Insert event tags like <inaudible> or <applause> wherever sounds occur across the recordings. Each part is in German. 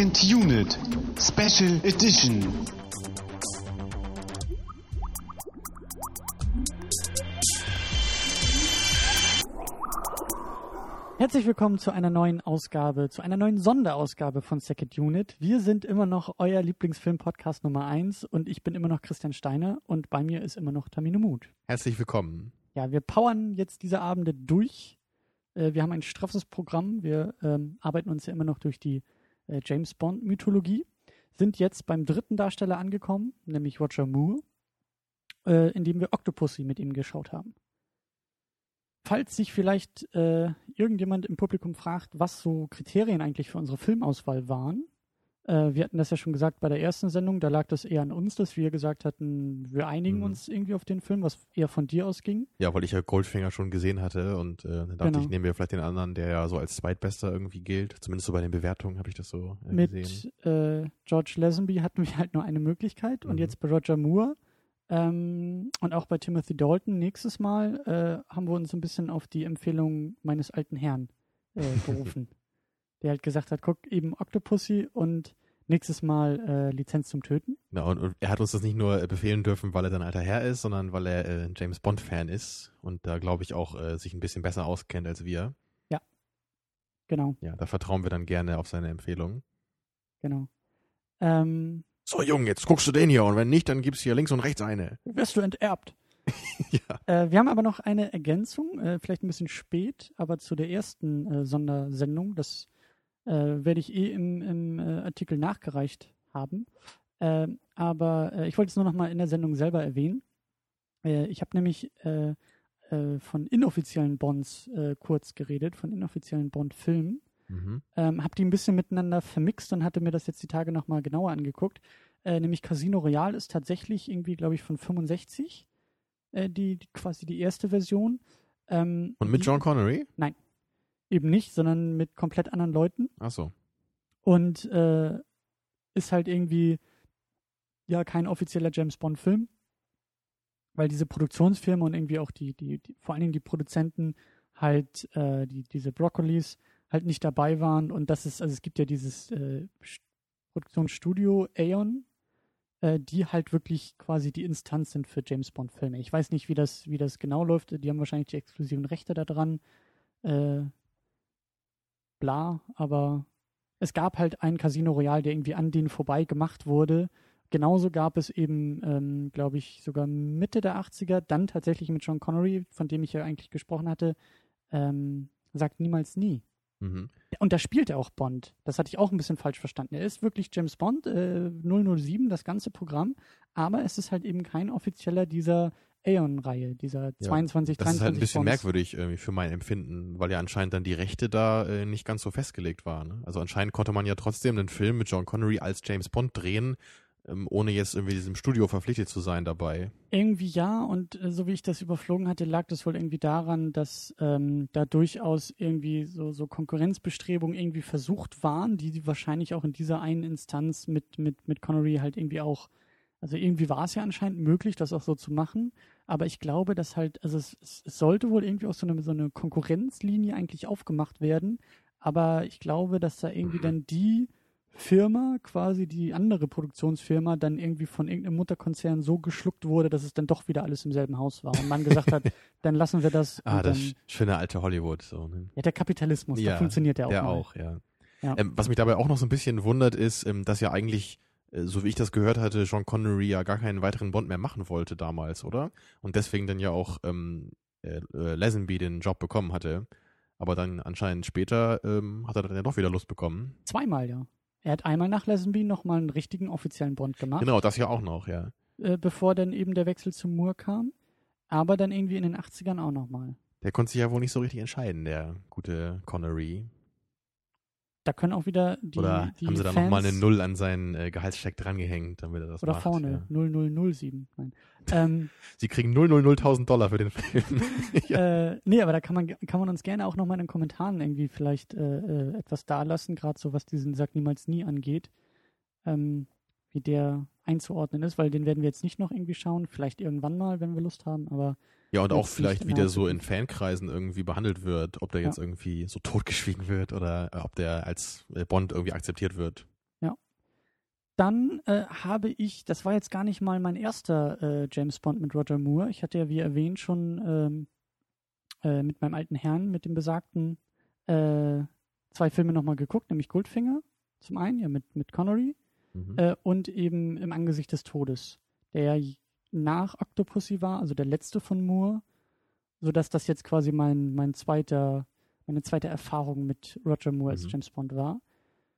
Second Unit Special Edition. Herzlich willkommen zu einer neuen Ausgabe, zu einer neuen Sonderausgabe von Second Unit. Wir sind immer noch euer Lieblingsfilm-Podcast Nummer 1 und ich bin immer noch Christian Steiner und bei mir ist immer noch Tamino Mut. Herzlich willkommen. Ja, wir powern jetzt diese Abende durch. Äh, wir haben ein straffes Programm. Wir ähm, arbeiten uns ja immer noch durch die äh, James Bond-Mythologie. Sind jetzt beim dritten Darsteller angekommen, nämlich Roger Moore, äh, in dem wir Octopussy mit ihm geschaut haben falls sich vielleicht äh, irgendjemand im Publikum fragt, was so Kriterien eigentlich für unsere Filmauswahl waren, äh, wir hatten das ja schon gesagt bei der ersten Sendung, da lag das eher an uns, dass wir gesagt hatten, wir einigen mhm. uns irgendwie auf den Film, was eher von dir ausging. Ja, weil ich ja Goldfinger schon gesehen hatte und äh, dann dachte genau. ich, nehmen wir vielleicht den anderen, der ja so als Zweitbester irgendwie gilt. Zumindest so bei den Bewertungen habe ich das so äh, Mit, gesehen. Mit äh, George Lazenby hatten wir halt nur eine Möglichkeit mhm. und jetzt bei Roger Moore ähm, und auch bei Timothy Dalton nächstes Mal äh, haben wir uns ein bisschen auf die Empfehlung meines alten Herrn äh, <laughs> berufen. Der halt gesagt hat, guck eben Octopussy und nächstes Mal äh, Lizenz zum Töten. Ja, und, und, er hat uns das nicht nur äh, befehlen dürfen, weil er dann alter Herr ist, sondern weil er äh, James Bond-Fan ist und da glaube ich auch äh, sich ein bisschen besser auskennt als wir. Ja. Genau. Ja, da vertrauen wir dann gerne auf seine Empfehlung. Genau. Ähm, so Junge, jetzt guckst du den hier und wenn nicht, dann gibt's hier links und rechts eine. Wirst du enterbt. <laughs> ja. Äh, wir haben aber noch eine Ergänzung, äh, vielleicht ein bisschen spät, aber zu der ersten Sondersendung. Das äh, werde ich eh im, im äh, Artikel nachgereicht haben. Ähm, aber äh, ich wollte es nur noch mal in der Sendung selber erwähnen. ich habe nämlich von inoffiziellen Bonds kurz geredet, von inoffiziellen Bond-Filmen. Mhm. Ähm, hab die ein bisschen miteinander vermixt und hatte mir das jetzt die Tage nochmal genauer angeguckt. Äh, nämlich Casino Royale ist tatsächlich irgendwie, glaube ich, von 65, äh, die, die, quasi die erste Version. Ähm, und mit die, John Connery? Nein, eben nicht, sondern mit komplett anderen Leuten. Ach so. Und äh, ist halt irgendwie ja kein offizieller James Bond-Film, weil diese Produktionsfirma und irgendwie auch die, die, die vor allen Dingen die Produzenten halt äh, die, diese Broccolis halt nicht dabei waren. Und das ist, also es gibt ja dieses äh, Produktionsstudio Aeon, äh, die halt wirklich quasi die Instanz sind für James Bond-Filme. Ich weiß nicht, wie das, wie das genau läuft. Die haben wahrscheinlich die exklusiven Rechte daran. Äh, bla, aber es gab halt einen Casino Royale, der irgendwie an denen vorbei gemacht wurde. Genauso gab es eben, ähm, glaube ich, sogar Mitte der 80er, dann tatsächlich mit Sean Connery, von dem ich ja eigentlich gesprochen hatte, ähm, sagt niemals nie. Mhm. Und da spielt er auch Bond. Das hatte ich auch ein bisschen falsch verstanden. Er ist wirklich James Bond, äh, 007, das ganze Programm, aber es ist halt eben kein offizieller dieser Aeon-Reihe, dieser 22, ja, Das ist halt ein bisschen Bonds. merkwürdig äh, für mein Empfinden, weil ja anscheinend dann die Rechte da äh, nicht ganz so festgelegt waren. Ne? Also anscheinend konnte man ja trotzdem den Film mit John Connery als James Bond drehen, ähm, ohne jetzt irgendwie diesem Studio verpflichtet zu sein dabei. Irgendwie ja, und äh, so wie ich das überflogen hatte, lag das wohl irgendwie daran, dass ähm, da durchaus irgendwie so, so Konkurrenzbestrebungen irgendwie versucht waren, die, die wahrscheinlich auch in dieser einen Instanz mit, mit, mit Connery halt irgendwie auch, also irgendwie war es ja anscheinend möglich, das auch so zu machen, aber ich glaube, dass halt, also es, es sollte wohl irgendwie auch so eine, so eine Konkurrenzlinie eigentlich aufgemacht werden, aber ich glaube, dass da irgendwie mhm. dann die Firma, quasi die andere Produktionsfirma, dann irgendwie von irgendeinem Mutterkonzern so geschluckt wurde, dass es dann doch wieder alles im selben Haus war. Und man gesagt hat, <laughs> dann lassen wir das. Ah, das dann, schöne alte Hollywood. So, ne? Ja, der Kapitalismus, ja, der funktioniert ja auch. Der mal. auch, ja. ja. Ähm, was mich dabei auch noch so ein bisschen wundert, ist, ähm, dass ja eigentlich, so wie ich das gehört hatte, Sean Connery ja gar keinen weiteren Bond mehr machen wollte damals, oder? Und deswegen dann ja auch ähm, äh, äh Lazenby den Job bekommen hatte. Aber dann anscheinend später ähm, hat er dann ja doch wieder Lust bekommen. Zweimal, ja. Er hat einmal nach Lazenby nochmal einen richtigen offiziellen Bond gemacht. Genau, das ja auch noch, ja. Äh, bevor dann eben der Wechsel zu Moore kam. Aber dann irgendwie in den 80ern auch nochmal. Der konnte sich ja wohl nicht so richtig entscheiden, der gute Connery. Da können auch wieder die. Oder die haben sie da nochmal eine Null an seinen äh, Gehaltscheck drangehängt, damit er das Oder macht, vorne, ja. 0007. Nein. Ähm, <laughs> sie kriegen 000.000 Dollar für den Film. <laughs> ja. äh, nee, aber da kann man, kann man uns gerne auch nochmal in den Kommentaren irgendwie vielleicht äh, äh etwas dalassen, gerade so was diesen Sag niemals nie angeht. Ähm, wie der einzuordnen ist, weil den werden wir jetzt nicht noch irgendwie schauen, vielleicht irgendwann mal, wenn wir Lust haben, aber ja, und auch vielleicht, wie der so in Fankreisen irgendwie behandelt wird, ob der jetzt ja. irgendwie so totgeschwiegen wird oder ob der als äh, Bond irgendwie akzeptiert wird. dann äh, habe ich, das war jetzt gar nicht mal mein erster äh, James Bond mit Roger Moore. Ich hatte ja, wie erwähnt, schon ähm, äh, mit meinem alten Herrn, mit dem besagten, äh, zwei Filme nochmal geguckt, nämlich Goldfinger zum einen, ja, mit, mit Connery mhm. Äh, und eben Im Angesicht des Todes, der nach Octopussy war, also der letzte von Moore, sodass das jetzt quasi mein, mein zweiter, meine zweite Erfahrung mit Roger Moore mhm. als James Bond war.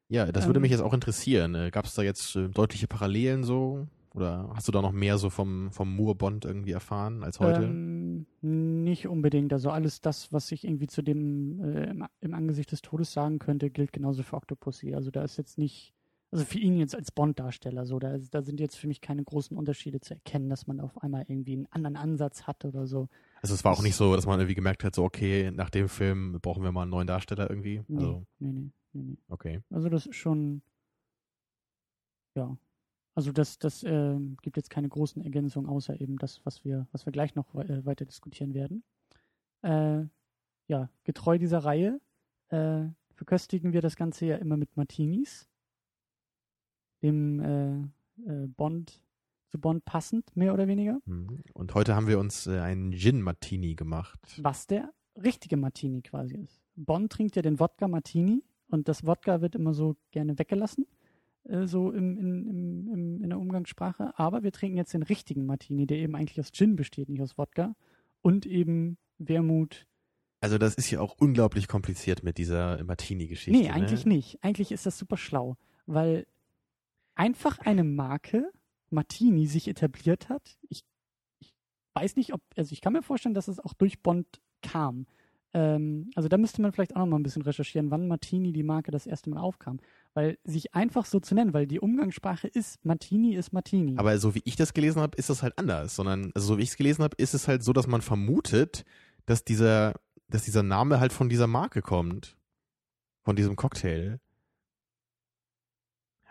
Ja, das würde ähm, mich jetzt auch interessieren. Äh, Gab es da jetzt äh, deutliche Parallelen so? Oder hast du da noch mehr so vom, vom Moore-Bond irgendwie erfahren als heute? Ähm, nicht unbedingt. Also alles das, was ich irgendwie zu dem äh, im, im, Angesicht des Todes sagen könnte, gilt genauso für Octopussy. Also da ist jetzt nicht, also für ihn jetzt als Bond-Darsteller so, da, da sind jetzt für mich keine großen Unterschiede zu erkennen, dass man auf einmal irgendwie einen anderen Ansatz hat oder so. Also es war auch nicht so, dass man irgendwie gemerkt hat, so okay, nach dem Film brauchen wir mal einen neuen Darsteller irgendwie. Nee, also, nee, nee, nee, nee. Okay. Also das ist schon, ja. Also das, das äh, gibt jetzt keine großen Ergänzungen, außer eben das, was wir, was wir gleich noch äh, weiter diskutieren werden. Äh, ja, getreu dieser Reihe äh, verköstigen wir das Ganze ja immer mit Martinis, dem äh, äh, Bond zu Bond passend, mehr oder weniger. Mhm. Und heute haben wir uns äh, einen Gin-Martini gemacht. Was der richtige Martini quasi ist. Bond trinkt ja den Wodka Martini und das Wodka wird immer so gerne weggelassen, äh, so im, in, im, im, in der Umgangssprache. Aber wir trinken jetzt den richtigen Martini, der eben eigentlich aus Gin besteht, nicht aus Wodka. Und eben Wermut. Also das ist ja auch unglaublich kompliziert mit dieser Martini-Geschichte. Nee, ne? eigentlich ne? nicht. Eigentlich ist das super schlau, weil einfach eine Marke Martini sich etabliert hat. Ich, ich weiß nicht, ob, also ich kann mir vorstellen, dass es auch durch Bond kam. Ähm, also da müsste man vielleicht auch noch mal ein bisschen recherchieren, wann Martini die Marke das erste Mal aufkam. Weil sich einfach so zu nennen, weil die Umgangssprache ist, Martini ist Martini. Aber so wie ich das gelesen habe, ist das halt anders. Sondern, also so wie ich es gelesen habe, ist es halt so, dass man vermutet, dass dieser, dass dieser Name halt von dieser Marke kommt. Von diesem Cocktail.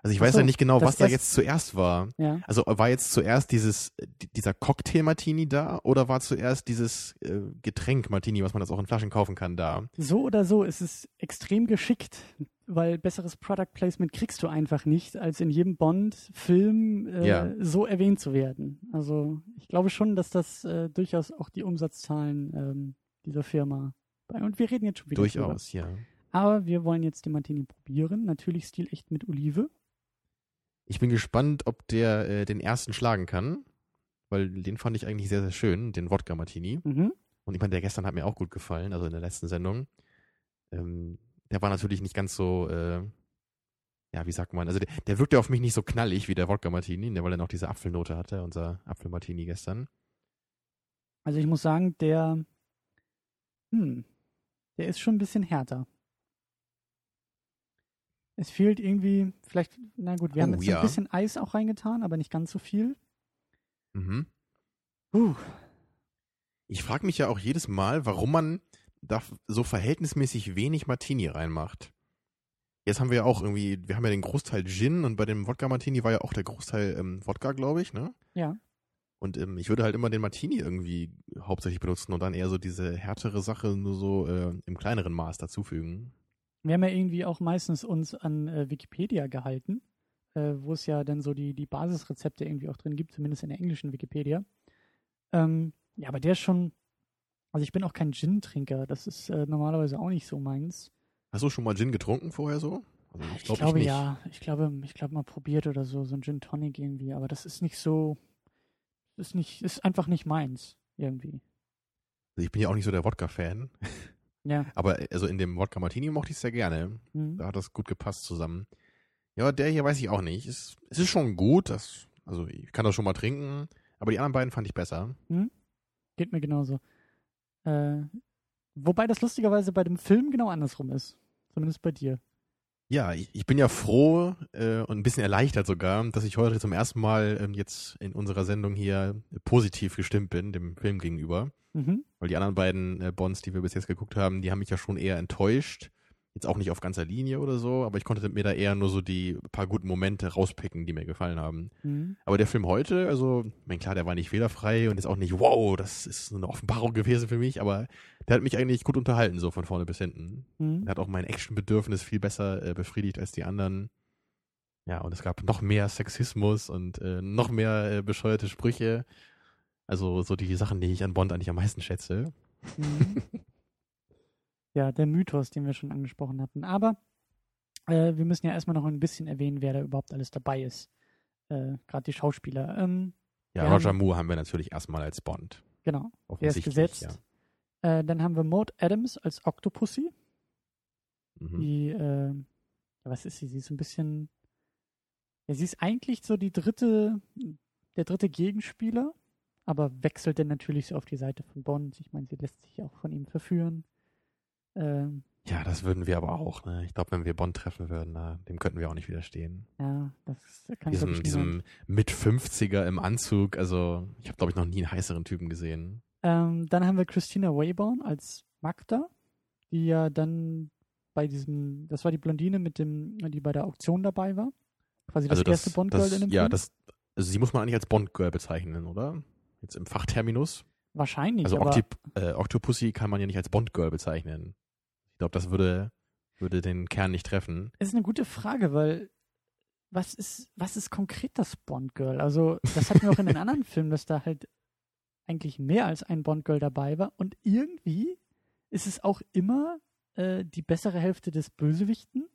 Also ich weiß so, ja nicht genau, was da jetzt zuerst war. Ja. Also war jetzt zuerst dieses dieser Cocktail Martini da oder war zuerst dieses äh, Getränk Martini, was man das auch in Flaschen kaufen kann, da? So oder so ist es extrem geschickt, weil besseres Product Placement kriegst du einfach nicht, als in jedem Bond-Film äh, ja. so erwähnt zu werden. Also ich glaube schon, dass das äh, durchaus auch die Umsatzzahlen ähm, dieser Firma bei und wir reden jetzt schon wieder durchaus, drüber. ja. Aber wir wollen jetzt den Martini probieren. Natürlich Stil echt mit Olive. Ich bin gespannt, ob der äh, den ersten schlagen kann, weil den fand ich eigentlich sehr, sehr schön, den Wodka Martini. Mhm. Und ich meine, der gestern hat mir auch gut gefallen, also in der letzten Sendung. Ähm, der war natürlich nicht ganz so, äh, ja, wie sagt man, also der, der wirkte auf mich nicht so knallig wie der Wodka Martini, ne, weil er noch diese Apfelnote hatte, unser Apfel Martini gestern. Also ich muss sagen, der, hm, der ist schon ein bisschen härter. Es fehlt irgendwie, vielleicht, na gut, wir oh, haben jetzt ja. ein bisschen Eis auch reingetan, aber nicht ganz so viel. Mhm. Uh. Ich frage mich ja auch jedes Mal, warum man da so verhältnismäßig wenig Martini reinmacht. Jetzt haben wir ja auch irgendwie, wir haben ja den Großteil Gin und bei dem Wodka Martini war ja auch der Großteil ähm, Wodka, glaube ich, ne? Ja. Und ähm, ich würde halt immer den Martini irgendwie hauptsächlich benutzen und dann eher so diese härtere Sache nur so äh, im kleineren Maß dazufügen. Wir haben ja irgendwie auch meistens uns an äh, Wikipedia gehalten, äh, wo es ja dann so die, die Basisrezepte irgendwie auch drin gibt, zumindest in der englischen Wikipedia. Ähm, ja, aber der ist schon, also ich bin auch kein Gin-Trinker, das ist äh, normalerweise auch nicht so meins. Hast du schon mal Gin getrunken vorher so? Also ich, ich glaub glaube ich ja, ich glaube, ich glaube mal probiert oder so, so ein Gin Tonic irgendwie, aber das ist nicht so, ist nicht, ist einfach nicht meins irgendwie. Also ich bin ja auch nicht so der Wodka-Fan. Ja. Aber also in dem Wodka Martini mochte ich es sehr gerne. Mhm. Da hat das gut gepasst zusammen. Ja, der hier weiß ich auch nicht. Es, es ist schon gut. Das, also ich kann das schon mal trinken. Aber die anderen beiden fand ich besser. Mhm. Geht mir genauso. Äh, wobei das lustigerweise bei dem Film genau andersrum ist. Zumindest bei dir. Ja, ich, ich bin ja froh äh, und ein bisschen erleichtert sogar, dass ich heute zum ersten Mal ähm, jetzt in unserer Sendung hier positiv gestimmt bin, dem Film gegenüber. Mhm. Weil die anderen beiden äh, Bonds, die wir bis jetzt geguckt haben, die haben mich ja schon eher enttäuscht. Jetzt auch nicht auf ganzer Linie oder so, aber ich konnte mir da eher nur so die paar guten Momente rauspicken, die mir gefallen haben. Mhm. Aber der Film heute, also, ich mein, klar, der war nicht fehlerfrei und ist auch nicht, wow, das ist eine Offenbarung gewesen für mich, aber der hat mich eigentlich gut unterhalten, so von vorne bis hinten. Mhm. Der hat auch mein Actionbedürfnis viel besser äh, befriedigt als die anderen. Ja, und es gab noch mehr Sexismus und äh, noch mehr äh, bescheuerte Sprüche. Also so die Sachen, die ich an Bond eigentlich am meisten schätze. Mhm. <laughs> ja, der Mythos, den wir schon angesprochen hatten. Aber äh, wir müssen ja erstmal noch ein bisschen erwähnen, wer da überhaupt alles dabei ist. Äh, Gerade die Schauspieler. Ähm, ja, Roger haben, Moore haben wir natürlich erstmal als Bond. Genau, der ist gesetzt. Ja. Äh, dann haben wir Maud Adams als Octopussy. Mhm. Die, äh, was ist sie? Sie ist ein bisschen, ja, sie ist eigentlich so die dritte, der dritte Gegenspieler, aber wechselt dann natürlich so auf die Seite von Bond. Ich meine, sie lässt sich auch von ihm verführen. Ähm, ja, das würden wir aber auch. Ne? Ich glaube, wenn wir Bond treffen würden, na, dem könnten wir auch nicht widerstehen. Ja, das kann diesem, ich Diesem mit 50er im Anzug. Also, ich habe, glaube ich, noch nie einen heißeren Typen gesehen. Ähm, dann haben wir Christina Wayborn als Magda, die ja dann bei diesem, das war die Blondine mit dem, die bei der Auktion dabei war. Quasi das, also das erste Bond-Girl in dem ja, Film. Das, also sie muss man eigentlich als Bond-Girl bezeichnen, oder? Jetzt im Fachterminus. Wahrscheinlich. Also Octip äh, Octopussy kann man ja nicht als Bond-Girl bezeichnen glaube, das würde, würde den Kern nicht treffen. Ist eine gute Frage, weil was ist, was ist konkret das Bond-Girl? Also, das hatten wir auch in den anderen Filmen, dass da halt eigentlich mehr als ein Bond-Girl dabei war. Und irgendwie ist es auch immer äh, die bessere Hälfte des Bösewichten,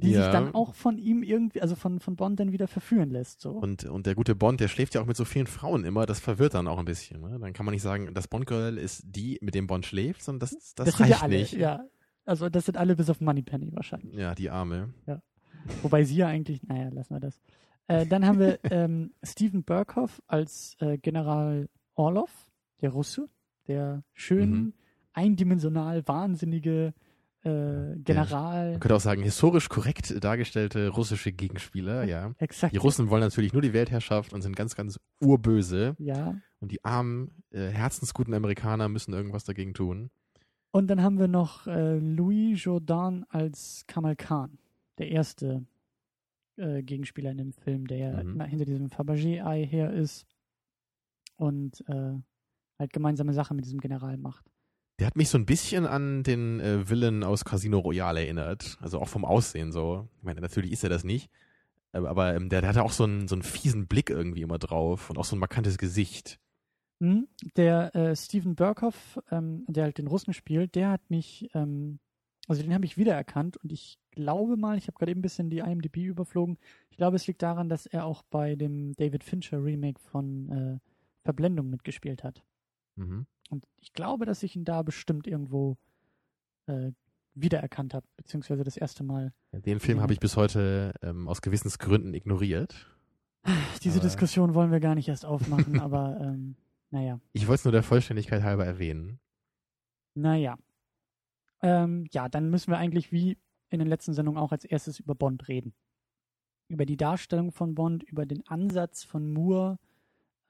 die ja. sich dann auch von ihm irgendwie, also von, von Bond dann wieder verführen lässt. So. Und, und der gute Bond, der schläft ja auch mit so vielen Frauen immer, das verwirrt dann auch ein bisschen. Ne? Dann kann man nicht sagen, das Bond-Girl ist die, mit dem Bond schläft, sondern das, das, das reicht ja alle, nicht. Ja, also das sind alle bis auf Moneypenny wahrscheinlich. Ja, die Arme. Ja. Wobei sie ja eigentlich, naja, lassen wir das. Äh, dann haben wir <laughs> ähm, Steven Burkhoff als äh, General Orlov, der Russe, der schön mhm. eindimensional wahnsinnige äh, General. Ja, man könnte auch sagen, historisch korrekt dargestellte russische Gegenspieler, ja. Exakt. Die Russen wollen natürlich nur die Weltherrschaft und sind ganz, ganz urböse. Ja. Und die armen, äh, herzensguten Amerikaner müssen irgendwas dagegen tun. Und dann haben wir noch äh, Louis Jourdan als Kamal Khan, der erste äh, Gegenspieler in dem Film, der mhm. hinter diesem Fabergé-Ei her ist und äh, halt gemeinsame Sache mit diesem General macht. Der hat mich so ein bisschen an den äh, Villain aus Casino Royale erinnert. Also auch vom Aussehen so. Ich meine, natürlich ist er das nicht. Aber, aber ähm, der, der hatte auch so einen, so einen fiesen Blick irgendwie immer drauf und auch so ein markantes Gesicht. Hm? Der äh, Steven Burkhoff, ähm, der halt den Russen spielt, der hat mich, ähm, also den habe ich wiedererkannt und ich glaube mal, ich habe gerade eben ein bisschen die IMDb überflogen. Ich glaube, es liegt daran, dass er auch bei dem David Fincher Remake von äh, Verblendung mitgespielt hat. Mhm. Und ich glaube, dass ich ihn da bestimmt irgendwo äh, wiedererkannt habe, beziehungsweise das erste Mal. Den Film habe ich bis heute ähm, aus Gewissensgründen ignoriert. <laughs> Diese aber Diskussion wollen wir gar nicht erst aufmachen, <laughs> aber ähm, naja. Ich wollte es nur der Vollständigkeit halber erwähnen. Naja. Ähm, ja, dann müssen wir eigentlich wie in den letzten Sendungen auch als erstes über Bond reden. Über die Darstellung von Bond, über den Ansatz von Moore.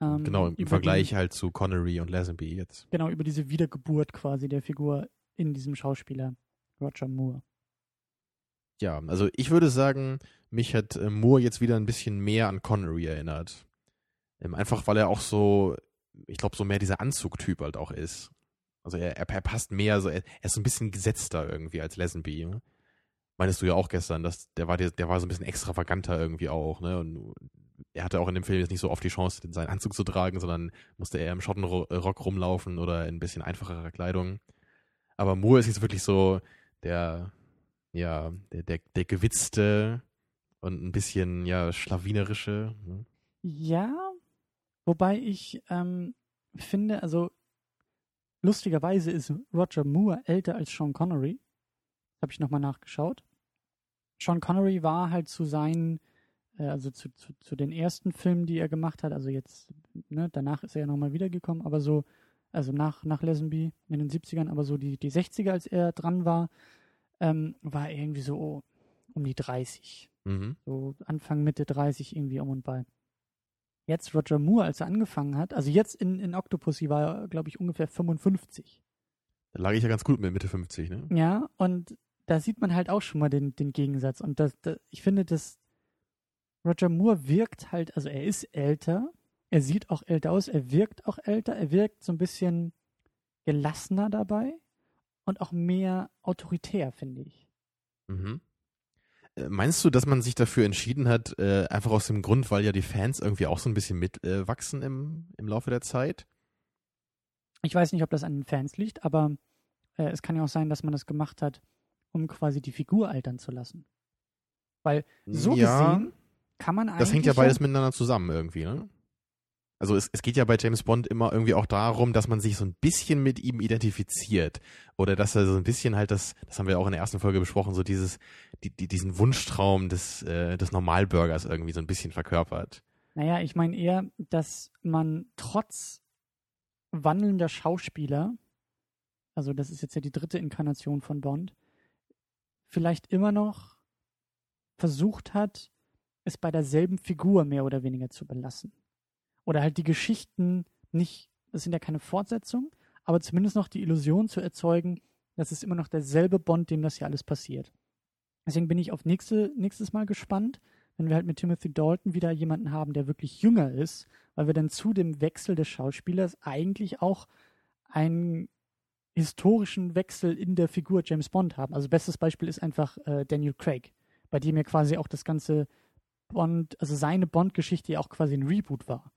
Ähm, genau, im Vergleich den, halt zu Connery und Lazenby jetzt. Genau, über diese Wiedergeburt quasi der Figur in diesem Schauspieler Roger Moore. Ja, also ich würde sagen, mich hat äh, Moore jetzt wieder ein bisschen mehr an Connery erinnert. Ähm, einfach weil er auch so ich glaube, so mehr dieser Anzugtyp halt auch ist. Also er, er, er passt mehr, so, er, er, ist so ein bisschen gesetzter irgendwie als Lesenby. Ne? Meinst du ja auch gestern, dass der war der, der war so ein bisschen extravaganter irgendwie auch, ne? Und er hatte auch in dem Film jetzt nicht so oft die Chance, seinen Anzug zu tragen, sondern musste eher im Schottenrock rumlaufen oder in ein bisschen einfacherer Kleidung. Aber Moore ist jetzt wirklich so der, ja, der, der, der gewitzte und ein bisschen, ja, schlawinerische. Ne? Ja, Wobei ich ähm, finde, also lustigerweise ist Roger Moore älter als Sean Connery. Habe ich nochmal nachgeschaut. Sean Connery war halt zu seinen, äh, also zu, zu, zu, den ersten Filmen, die er gemacht hat, also jetzt, ne, danach ist er ja nochmal wiedergekommen, aber so, also nach, nach Lesenby in den 70ern, aber so die, die 60er, als er dran war, ähm, war er irgendwie so um die 30. Mhm. So Anfang, Mitte 30 irgendwie um und bei jetzt Roger Moore, als er angefangen hat, also jetzt in, in Octopussy war er, glaube ich, ungefähr 55. Da lag ich ja ganz gut mit Mitte 50, ne? Ja, und da sieht man halt auch schon mal den, den Gegensatz. Und das, das, ich finde, dass Roger Moore wirkt halt, also er ist älter, er sieht auch älter aus, er wirkt auch älter, er wirkt so ein bisschen gelassener dabei und auch mehr autoritär, finde ich. Mhm. Äh, meinst du, dass man sich dafür entschieden hat, äh, einfach aus dem Grund, weil ja die Fans irgendwie auch so ein bisschen mitwachsen äh, im, im Laufe der Zeit? Ich weiß nicht, ob das an den Fans liegt, aber äh, es kann ja auch sein, dass man das gemacht hat, um quasi die Figur altern zu lassen. Weil so ja, gesehen kann man eigentlich. Das hängt ja beides miteinander zusammen irgendwie, ne? Also es, es geht ja bei James Bond immer irgendwie auch darum, dass man sich so ein bisschen mit ihm identifiziert. Oder dass er so ein bisschen halt das, das haben wir auch in der ersten Folge besprochen, so dieses, die, die, diesen Wunschtraum des, äh, des Normalbürgers irgendwie so ein bisschen verkörpert. Naja, ich meine eher, dass man trotz wandelnder Schauspieler, also das ist jetzt ja die dritte Inkarnation von Bond, vielleicht immer noch versucht hat, es bei derselben Figur mehr oder weniger zu belassen oder halt die Geschichten nicht, das sind ja keine Fortsetzungen, aber zumindest noch die Illusion zu erzeugen, dass es immer noch derselbe Bond, dem das hier alles passiert. Deswegen bin ich auf nächste, nächstes Mal gespannt, wenn wir halt mit Timothy Dalton wieder jemanden haben, der wirklich jünger ist, weil wir dann zu dem Wechsel des Schauspielers eigentlich auch einen historischen Wechsel in der Figur James Bond haben. Also bestes Beispiel ist einfach äh, Daniel Craig, bei dem ja quasi auch das ganze Bond, also seine Bond-Geschichte ja auch quasi ein Reboot war.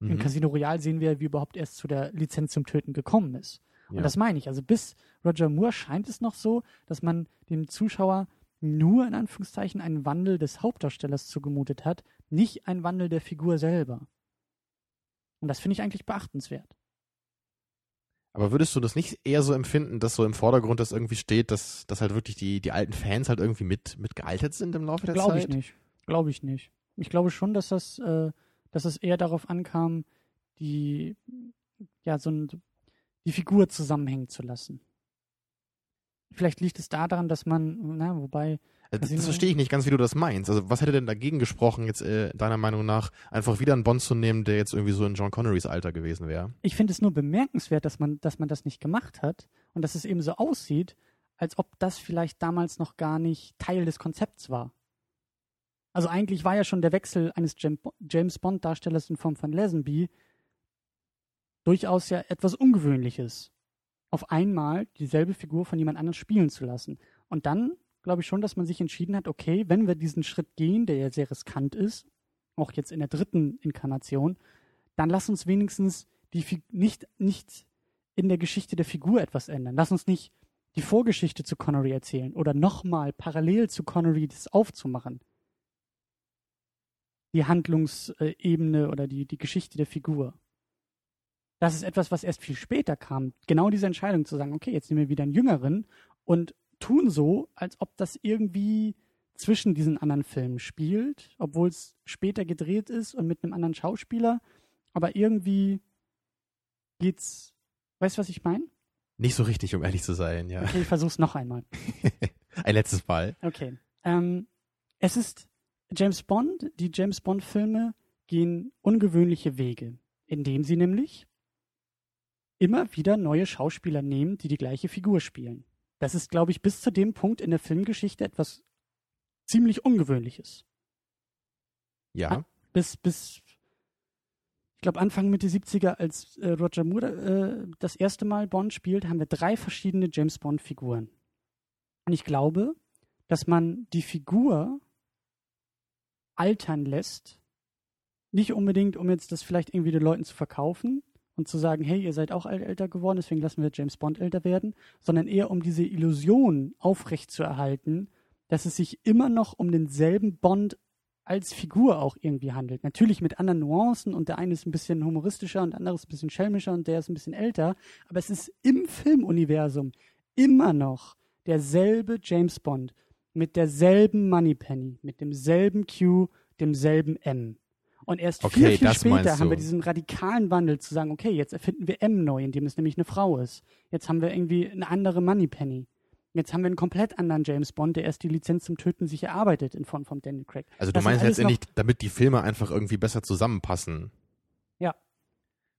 Mhm. Im Casino Royale sehen wir, wie überhaupt erst zu der Lizenz zum Töten gekommen ist. Und ja. das meine ich. Also bis Roger Moore scheint es noch so, dass man dem Zuschauer nur in Anführungszeichen einen Wandel des Hauptdarstellers zugemutet hat, nicht ein Wandel der Figur selber. Und das finde ich eigentlich beachtenswert. Aber würdest du das nicht eher so empfinden, dass so im Vordergrund das irgendwie steht, dass, dass halt wirklich die, die alten Fans halt irgendwie mit, mit gealtert sind im Laufe der Glaub Zeit? Glaube ich nicht. Glaube ich nicht. Ich glaube schon, dass das äh, dass es eher darauf ankam, die, ja, so ein, die Figur zusammenhängen zu lassen. Vielleicht liegt es daran, dass man, na, wobei. Also das verstehe ich nicht ganz, wie du das meinst. Also, was hätte denn dagegen gesprochen, jetzt äh, deiner Meinung nach, einfach wieder einen Bond zu nehmen, der jetzt irgendwie so in John Connerys Alter gewesen wäre? Ich finde es nur bemerkenswert, dass man, dass man das nicht gemacht hat und dass es eben so aussieht, als ob das vielleicht damals noch gar nicht Teil des Konzepts war. Also eigentlich war ja schon der Wechsel eines James Bond-Darstellers in Form von Lazenby durchaus ja etwas Ungewöhnliches. Auf einmal dieselbe Figur von jemand anderem spielen zu lassen. Und dann glaube ich schon, dass man sich entschieden hat, okay, wenn wir diesen Schritt gehen, der ja sehr riskant ist, auch jetzt in der dritten Inkarnation, dann lass uns wenigstens die nicht, nicht in der Geschichte der Figur etwas ändern. Lass uns nicht die Vorgeschichte zu Connery erzählen oder nochmal parallel zu Connery das aufzumachen die Handlungsebene oder die, die Geschichte der Figur. Das ist etwas, was erst viel später kam. Genau diese Entscheidung zu sagen, okay, jetzt nehmen wir wieder einen Jüngeren und tun so, als ob das irgendwie zwischen diesen anderen Filmen spielt, obwohl es später gedreht ist und mit einem anderen Schauspieler. Aber irgendwie geht's. Weißt du, was ich meine? Nicht so richtig, um ehrlich zu sein, ja. Okay, ich versuch's noch einmal. <laughs> Ein letztes Mal. Okay. Ähm, es ist James Bond, die James Bond-Filme gehen ungewöhnliche Wege, indem sie nämlich immer wieder neue Schauspieler nehmen, die die gleiche Figur spielen. Das ist, glaube ich, bis zu dem Punkt in der Filmgeschichte etwas ziemlich Ungewöhnliches. Ja. Bis, bis, ich glaube, Anfang Mitte 70er, als äh, Roger Moore äh, das erste Mal Bond spielt, haben wir drei verschiedene James Bond-Figuren. Und ich glaube, dass man die Figur altern lässt. Nicht unbedingt, um jetzt das vielleicht irgendwie den Leuten zu verkaufen und zu sagen, hey, ihr seid auch älter geworden, deswegen lassen wir James Bond älter werden, sondern eher um diese Illusion aufrechtzuerhalten, dass es sich immer noch um denselben Bond als Figur auch irgendwie handelt. Natürlich mit anderen Nuancen und der eine ist ein bisschen humoristischer und der andere ist ein bisschen schelmischer und der ist ein bisschen älter, aber es ist im Filmuniversum immer noch derselbe James Bond mit derselben Moneypenny, mit demselben Q, demselben M. Und erst okay, viel, viel später haben wir diesen radikalen Wandel zu sagen, okay, jetzt erfinden wir M neu, indem es nämlich eine Frau ist. Jetzt haben wir irgendwie eine andere Moneypenny. Jetzt haben wir einen komplett anderen James Bond, der erst die Lizenz zum Töten sich erarbeitet in Form von Daniel Craig. Also du das meinst letztendlich, damit die Filme einfach irgendwie besser zusammenpassen. Ja.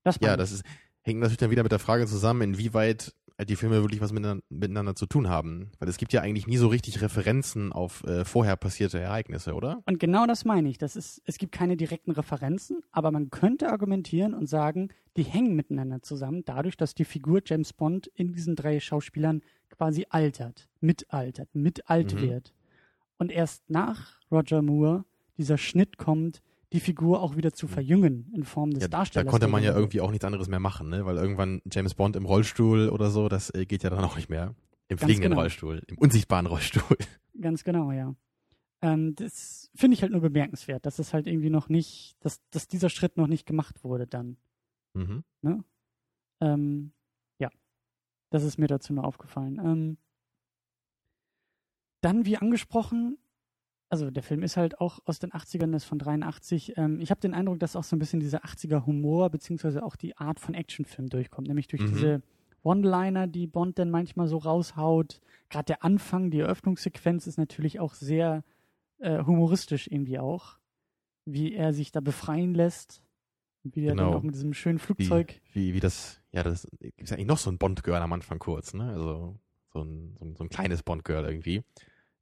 Das ja, das ist, hängt natürlich dann wieder mit der Frage zusammen, inwieweit die Filme wirklich was miteinander, miteinander, zu tun haben. Weil es gibt ja eigentlich nie so richtig Referenzen auf äh, vorher passierte Ereignisse, oder? Und genau das meine ich. Das ist, es gibt keine direkten Referenzen, aber man könnte argumentieren und sagen, die hängen miteinander zusammen, dadurch, dass die Figur James Bond in diesen drei Schauspielern quasi altert, mitaltert, mitalt mhm. wird. und erst nach Roger Moore dieser Schnitt kommt, die Figur auch wieder zu verjüngen in Form des ja, Darstellers. Da konnte man ja irgendwie auch nichts anderes mehr machen, ne? weil irgendwann James Bond im Rollstuhl oder so, das äh, geht ja dann auch nicht mehr. Im Ganz fliegenden genau. Rollstuhl, im unsichtbaren Rollstuhl. <laughs> Ganz genau, ja. Ähm, das finde ich halt nur bemerkenswert, dass es halt irgendwie noch nicht, dass, dass dieser Schritt noch nicht gemacht wurde dann. Mhm. Ähm, ja, das ist mir dazu nur aufgefallen. Ähm, dann, wie angesprochen, also der Film ist halt auch aus den 80ern, ist von 83. Ähm, ich habe den Eindruck, dass auch so ein bisschen dieser 80er Humor, beziehungsweise auch die Art von Actionfilm durchkommt, nämlich durch Mhm. diese One-Liner, die Bond dann manchmal so raushaut. Gerade der Anfang, die Eröffnungssequenz ist natürlich auch sehr äh, humoristisch irgendwie auch, wie er sich da befreien lässt. Und wie er dann Genau. auch mit diesem schönen Wie, Flugzeug wie, wie das, ja, das ist eigentlich noch so ein Bond-Girl am Anfang kurz, ne? Also so ein, so ein, so ein kleines Bond-Girl irgendwie.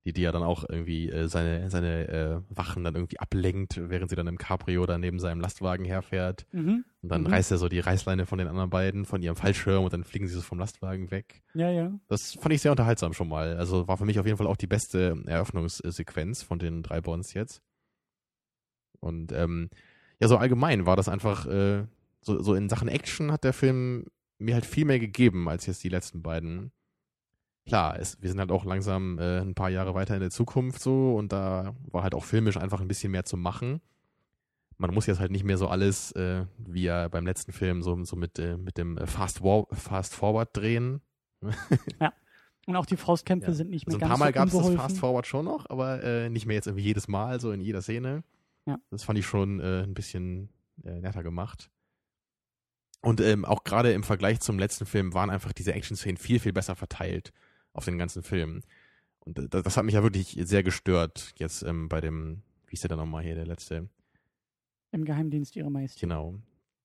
Die, die ja dann auch irgendwie äh, seine, seine äh, Wachen dann irgendwie ablenkt, während sie dann im Cabrio da neben seinem Lastwagen herfährt. Mhm. Und dann Mhm. reißt er so die Reißleine von den anderen beiden, von ihrem Fallschirm und dann fliegen sie so vom Lastwagen weg. Ja, ja. Das fand ich sehr unterhaltsam schon mal. Also war für mich auf jeden Fall auch die beste Eröffnungssequenz von den drei Bonds jetzt. Und ähm, ja, so allgemein war das einfach, äh, so, so in Sachen Action hat der Film mir halt viel mehr gegeben als jetzt die letzten beiden. Klar, es, wir sind halt auch langsam äh, ein paar Jahre weiter in der Zukunft so und da war halt auch filmisch einfach ein bisschen mehr zu machen. Man muss jetzt halt nicht mehr so alles, äh, wie ja beim letzten Film, so, so mit, äh, mit dem äh, Fast, War Fast Forward drehen. <laughs> Und auch die Faustkämpfe Ja. sind nicht mehr Also ein ganz paar Mal so gab es das. Fast Forward schon noch, aber äh, nicht mehr jetzt irgendwie jedes Mal, so in jeder Szene. Ja. Das fand ich schon äh, ein bisschen netter gemacht. Und ähm, auch gerade im Vergleich zum letzten Film waren einfach diese Action-Szenen viel, viel besser verteilt auf den ganzen Film. Und äh, das, das hat mich ja wirklich sehr gestört, jetzt ähm, bei dem, wie ist der dann nochmal hier, der letzte? Im Geheimdienst ihrer Majestät. Genau.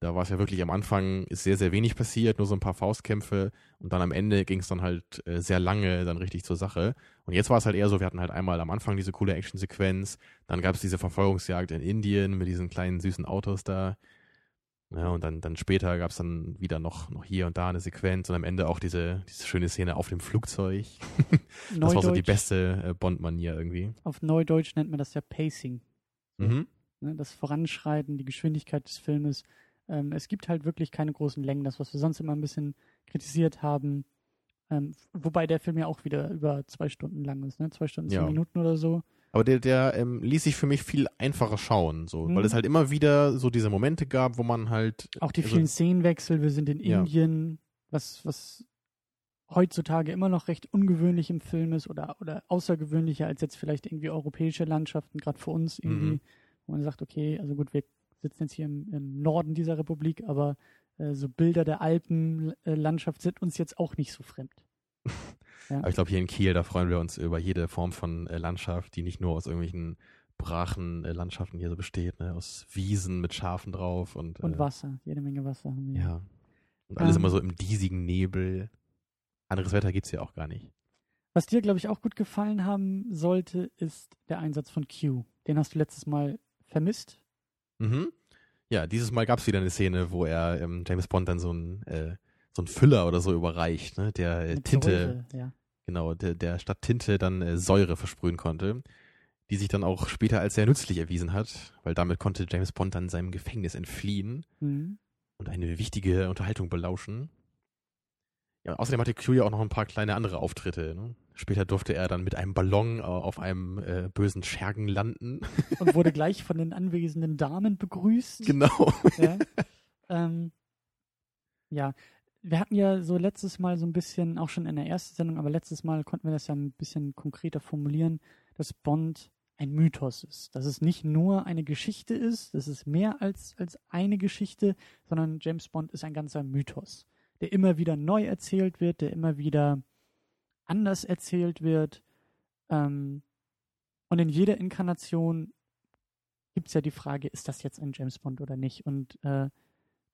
Da war es ja wirklich am Anfang ist sehr, sehr wenig passiert, nur so ein paar Faustkämpfe und dann am Ende ging es dann halt äh, sehr lange dann richtig zur Sache. Und jetzt war es halt eher so, wir hatten halt einmal am Anfang diese coole Actionsequenz, dann gab es diese Verfolgungsjagd in Indien mit diesen kleinen süßen Autos da. Ja, und dann, dann später gab es dann wieder noch, noch hier und da eine Sequenz und am Ende auch diese, diese schöne Szene auf dem Flugzeug. <laughs> Das war so die beste äh, Bond-Manier irgendwie. Auf Neudeutsch nennt man das ja Pacing. Mhm. Ne? Das Voranschreiten, die Geschwindigkeit des Filmes. Ähm, es gibt halt wirklich keine großen Längen, das, was wir sonst immer ein bisschen kritisiert haben. Ähm, wobei der Film ja auch wieder über zwei Stunden lang ist, ne? Zwei Stunden, zehn Ja. Minuten oder so. Aber der, der ähm, ließ sich für mich viel einfacher schauen, so, Mhm. weil es halt immer wieder so diese Momente gab, wo man halt Auch die also- vielen Szenenwechsel, wir sind in Ja. Indien, was, was heutzutage immer noch recht ungewöhnlich im Film ist oder, oder außergewöhnlicher als jetzt vielleicht irgendwie europäische Landschaften, gerade für uns irgendwie, Mhm. wo man sagt, okay, also gut, wir sitzen jetzt hier im, im Norden dieser Republik, aber äh, so Bilder der Alpenlandschaft sind uns jetzt auch nicht so fremd. <laughs> Ja. Aber ich glaube, hier in Kiel, da freuen wir uns über jede Form von äh, Landschaft, die nicht nur aus irgendwelchen brachen äh, Landschaften hier so besteht, ne? aus Wiesen mit Schafen drauf und, Und äh, Wasser, jede Menge Wasser haben wir. Ja. Und alles Ähm. immer so im diesigen Nebel. Anderes Wetter gibt's ja auch gar nicht. Was dir, glaube ich, auch gut gefallen haben sollte, ist der Einsatz von Q. Den hast du letztes Mal vermisst. Mhm. Ja, dieses Mal gab's wieder eine Szene, wo er ähm, James Bond dann so ein äh, so ein Füller oder so überreicht, ne? Der äh, Tinte, Säure, ja. Genau, der, der statt Tinte dann äh, Säure versprühen konnte, die sich dann auch später als sehr nützlich erwiesen hat, weil damit konnte James Bond dann seinem Gefängnis entfliehen Mhm. und eine wichtige Unterhaltung belauschen. Ja, außerdem hatte Q ja auch noch ein paar kleine andere Auftritte. Ne? Später durfte er dann mit einem Ballon äh, auf einem äh, bösen Schergen landen. Und wurde gleich von den anwesenden Damen begrüßt. genau. Ja. ähm, ja, wir hatten ja so letztes Mal so ein bisschen, auch schon in der ersten Sendung, aber letztes Mal konnten wir das ja ein bisschen konkreter formulieren, dass Bond ein Mythos ist. Dass es nicht nur eine Geschichte ist, dass es mehr als, als eine Geschichte, sondern James Bond ist ein ganzer Mythos, der immer wieder neu erzählt wird, der immer wieder anders erzählt wird. Ähm, und in jeder Inkarnation gibt es ja die Frage, ist das jetzt ein James Bond oder nicht? Und äh,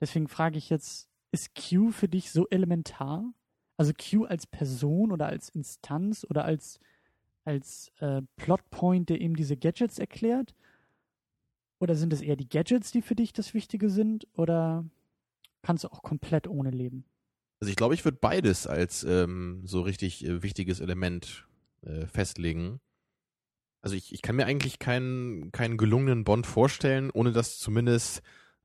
deswegen frage ich jetzt, ist Q für dich so elementar? Also Q als Person oder als Instanz oder als, als äh, Plotpoint, der eben diese Gadgets erklärt? Oder sind es eher die Gadgets, die für dich das Wichtige sind? Oder kannst du auch komplett ohne leben? Also ich glaube, ich würde beides als ähm, so richtig äh, wichtiges Element äh, festlegen. Also ich, ich kann mir eigentlich keinen, keinen gelungenen Bond vorstellen, ohne dass zumindest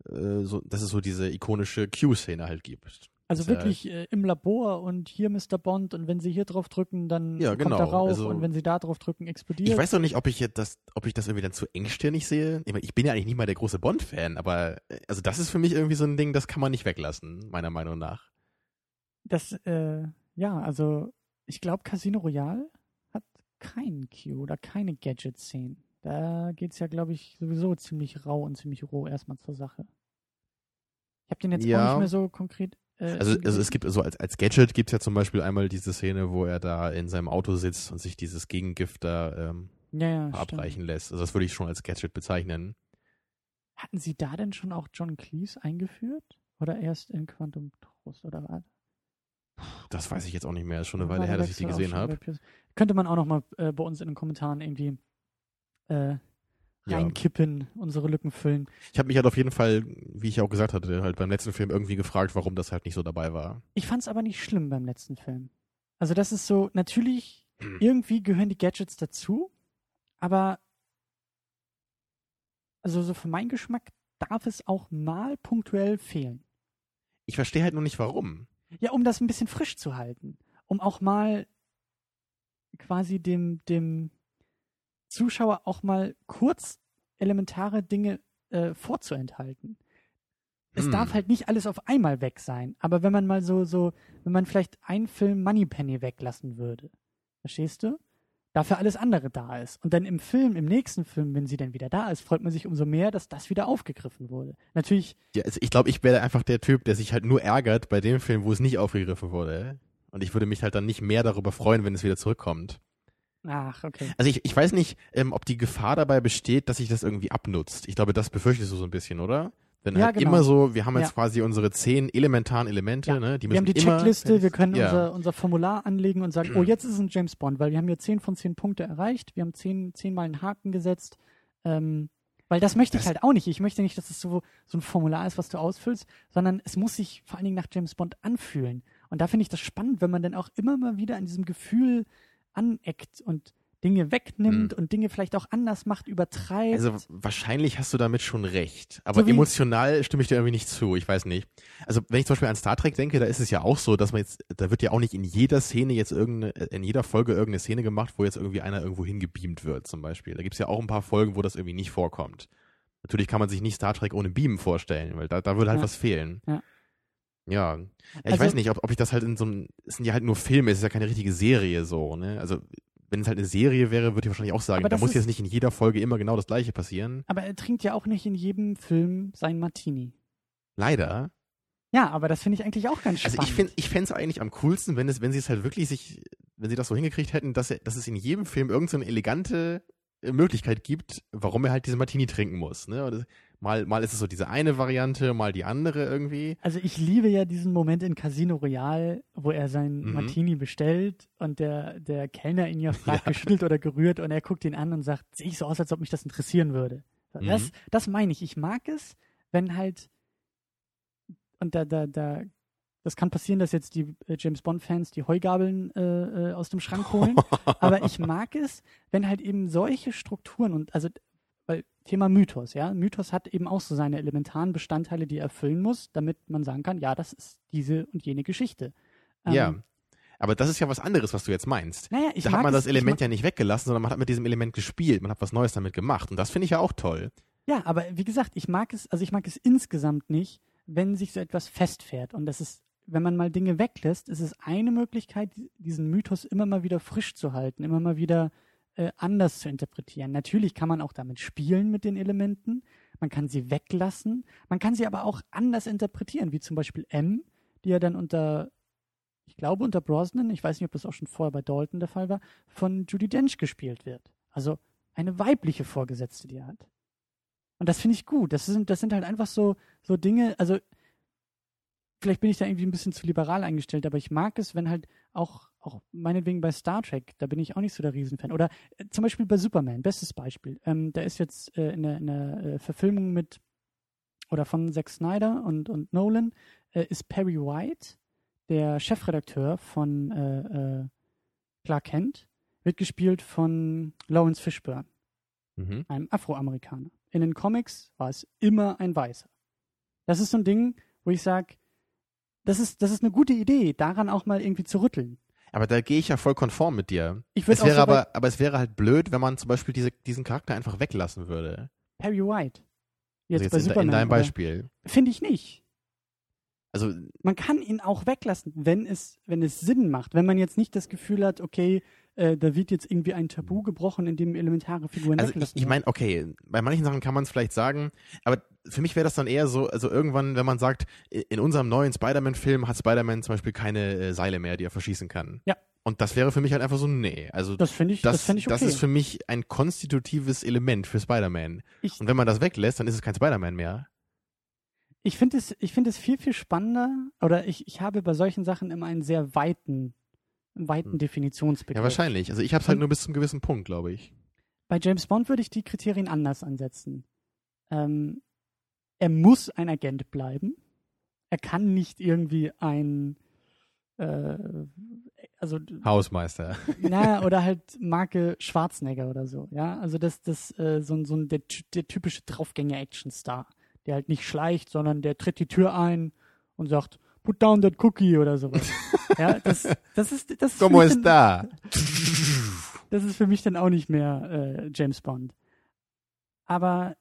äh, so, dass es so diese ikonische Q-Szene halt gibt. Also wirklich äh, im Labor und hier Mr. Bond und wenn sie hier drauf drücken, dann ja, kommt genau. er rauf also, und wenn sie da drauf drücken, explodiert. Ich weiß doch nicht, ob ich jetzt das, ob ich das irgendwie dann zu engstirnig sehe. Ich bin ja eigentlich nicht mal der große Bond-Fan, aber äh, also das ist für mich irgendwie so ein Ding, das kann man nicht weglassen, meiner Meinung nach. Das, äh, ja, also ich glaube Casino Royale hat keinen Q oder keine Gadget-Szenen. Da geht es ja, glaube ich, sowieso ziemlich rau und ziemlich roh erstmal zur Sache. Ich habe den jetzt ja. auch nicht mehr so konkret äh, also, also es gibt so als, als Gadget gibt es ja zum Beispiel einmal diese Szene, wo er da in seinem Auto sitzt und sich dieses Gegengift da ähm, ja, ja, verabreichen stimmt. lässt. Also das würde ich schon als Gadget bezeichnen. Hatten Sie da denn schon auch John Cleese eingeführt? Oder erst in Quantum Trost oder was? Das weiß ich jetzt auch nicht mehr. Ist schon eine Weile her, dass ich die gesehen habe. Könnte man auch noch mal äh, bei uns in den Kommentaren irgendwie äh, reinkippen, ja. unsere Lücken füllen. Ich habe mich halt auf jeden Fall, wie ich auch gesagt hatte, halt beim letzten Film irgendwie gefragt, warum das halt nicht so dabei war. Ich fand es aber nicht schlimm beim letzten Film. Also das ist so, natürlich, irgendwie gehören die Gadgets dazu, aber also so für meinen Geschmack darf es auch mal punktuell fehlen. Ich verstehe halt nur nicht warum. Ja, um das ein bisschen frisch zu halten. Um auch mal quasi dem, dem Zuschauer auch mal kurz elementare Dinge äh, vorzuenthalten. Es hm. darf halt nicht alles auf einmal weg sein. Aber wenn man mal so, so, wenn man vielleicht einen Film Moneypenny weglassen würde, verstehst du? Dafür alles andere da ist. Und dann im Film, im nächsten Film, wenn sie dann wieder da ist, freut man sich umso mehr, dass das wieder aufgegriffen wurde. Natürlich. Ja, also ich glaube, ich wäre einfach der Typ, der sich halt nur ärgert bei dem Film, wo es nicht aufgegriffen wurde. Und ich würde mich halt dann nicht mehr darüber freuen, wenn es wieder zurückkommt. Ach, okay. Also ich, ich weiß nicht, ähm, ob die Gefahr dabei besteht, dass sich das irgendwie abnutzt. Ich glaube, das befürchtest du so ein bisschen, oder? Wenn ja, halt genau. immer so, wir haben jetzt ja. quasi unsere zehn elementaren Elemente, ja. ne? Die müssen wir haben die Checkliste, wir können unser, unser Formular anlegen und sagen, oh, jetzt ist es ein James Bond, weil wir haben hier zehn von zehn Punkte erreicht, wir haben zehn, zehnmal einen Haken gesetzt. Ähm, weil das möchte ich halt auch nicht. Ich möchte nicht, dass es so, so ein Formular ist, was du ausfüllst, sondern es muss sich vor allen Dingen nach James Bond anfühlen. Und da finde ich das spannend, wenn man dann auch immer mal wieder an diesem Gefühl aneckt und Dinge wegnimmt mhm. und Dinge vielleicht auch anders macht, übertreibt. Also wahrscheinlich hast du damit schon recht. Aber so emotional stimme ich dir irgendwie nicht zu. Ich weiß nicht. Also wenn ich zum Beispiel an Star Trek denke, da ist es ja auch so, dass man jetzt, da wird ja auch nicht in jeder Szene jetzt irgendeine, in jeder Folge irgendeine Szene gemacht, wo jetzt irgendwie einer irgendwo hingebeamt wird, zum Beispiel. Da gibt es ja auch ein paar Folgen, wo das irgendwie nicht vorkommt. Natürlich kann man sich nicht Star Trek ohne Beamen vorstellen, weil da, da würde halt ja. was fehlen. Ja. Ja. ja ich also, weiß nicht, ob, ob ich das halt in so einem, es sind ja halt nur Filme, es ist ja keine richtige Serie so, ne? Also wenn es halt eine Serie wäre, würde ich wahrscheinlich auch sagen, da muss jetzt nicht in jeder Folge immer genau das gleiche passieren. Aber er trinkt ja auch nicht in jedem Film sein Martini. Leider. Ja, aber das finde ich eigentlich auch ganz spannend. Also ich finde ich fände es eigentlich am coolsten, wenn es, wenn sie es halt wirklich sich, wenn sie das so hingekriegt hätten, dass, er, dass es in jedem Film irgendeine so elegante Möglichkeit gibt, warum er halt diese Martini trinken muss. Ne? Mal, mal ist es so diese eine Variante, mal die andere irgendwie. Also ich liebe ja diesen Moment in Casino Royale, wo er seinen mhm. Martini bestellt und der, der Kellner ihn ja <laughs> fragt, ja. geschüttelt oder gerührt und er guckt ihn an und sagt, sehe ich so aus, als ob mich das interessieren würde. Das, mhm. das meine ich. Ich mag es, wenn halt und da, da, da, das kann passieren, dass jetzt die äh, James Bond-Fans die Heugabeln äh, äh, aus dem Schrank holen. <laughs> aber ich mag es, wenn halt eben solche Strukturen und also Thema Mythos, ja. Mythos hat eben auch so seine elementaren Bestandteile, die er erfüllen muss, damit man sagen kann, ja, das ist diese und jene Geschichte. Ähm, ja. Aber das ist ja was anderes, was du jetzt meinst. Naja, ich da hat man das Element ja nicht weggelassen, sondern man hat mit diesem Element gespielt, man hat was Neues damit gemacht. Und das finde ich ja auch toll. Ja, aber wie gesagt, ich mag es, also ich mag es insgesamt nicht, wenn sich so etwas festfährt. Und das ist, wenn man mal Dinge weglässt, ist es eine Möglichkeit, diesen Mythos immer mal wieder frisch zu halten, immer mal wieder äh, anders zu interpretieren. Natürlich kann man auch damit spielen mit den Elementen, man kann sie weglassen, man kann sie aber auch anders interpretieren, wie zum Beispiel M, die ja dann unter, ich glaube unter Brosnan, ich weiß nicht, ob das auch schon vorher bei Dalton der Fall war, von Judy Dench gespielt wird. Also eine weibliche Vorgesetzte, die er hat. Und das finde ich gut. Das sind, das sind halt einfach so, so Dinge, also vielleicht bin ich da irgendwie ein bisschen zu liberal eingestellt, aber ich mag es, wenn halt auch, auch meinetwegen bei Star Trek, da bin ich auch nicht so der Riesenfan. Oder äh, zum Beispiel bei Superman, bestes Beispiel. Ähm, da ist jetzt äh, in der, in der äh, Verfilmung mit oder von Zack Snyder und, und Nolan äh, ist Perry White, der Chefredakteur von äh, äh, Clark Kent, wird gespielt von Lawrence Fishburne, Mhm. einem Afroamerikaner. In den Comics war es immer ein Weißer. Das ist so ein Ding, wo ich sage, das ist, das ist eine gute Idee, daran auch mal irgendwie zu rütteln. Aber da gehe ich ja voll konform mit dir. Ich Es wäre so aber, aber es wäre halt blöd, wenn man zum Beispiel diese, diesen Charakter einfach weglassen würde. Perry White. Also Jetzt, bei in, Superman. in deinem Beispiel. Finde ich nicht. Also Man kann ihn auch weglassen, wenn es, wenn es Sinn macht. Wenn man jetzt nicht das Gefühl hat, okay, äh, da wird jetzt irgendwie ein Tabu gebrochen, in dem elementare Figuren Also ich, ich meine, okay, bei manchen Sachen kann man es vielleicht sagen, aber für mich wäre das dann eher so, also irgendwann, wenn man sagt, in unserem neuen Spider-Man-Film hat Spider-Man zum Beispiel keine äh, Seile mehr, die er verschießen kann. Ja. Und das wäre für mich halt einfach so, nee. Also Das finde ich, das, das, fände ich okay. das ist für mich ein konstitutives Element für Spider-Man. Und wenn man das weglässt, dann ist es kein Spider-Man mehr. ich finde es, ich finde es viel, viel spannender, oder ich, ich habe bei solchen Sachen immer einen sehr weiten, weiten Hm. Definitionsbegriff. Ja, wahrscheinlich. Also ich habe es halt nur bis zum gewissen Punkt, glaube ich. Bei James Bond würde ich die Kriterien anders ansetzen. Ähm, er muss ein Agent bleiben. Er kann nicht irgendwie ein, äh, also Hausmeister. na, oder halt Marke Schwarzenegger oder so, ja. Also das, das, äh, so, ein- so ein, der, der typische Draufgänger-Action-Star, der halt nicht schleicht, sondern der tritt die Tür ein und sagt, put down that cookie oder sowas. <laughs> ja, das, das ist, das ist für Como mich dann- está? das ist für mich dann auch nicht mehr äh, James Bond. Aber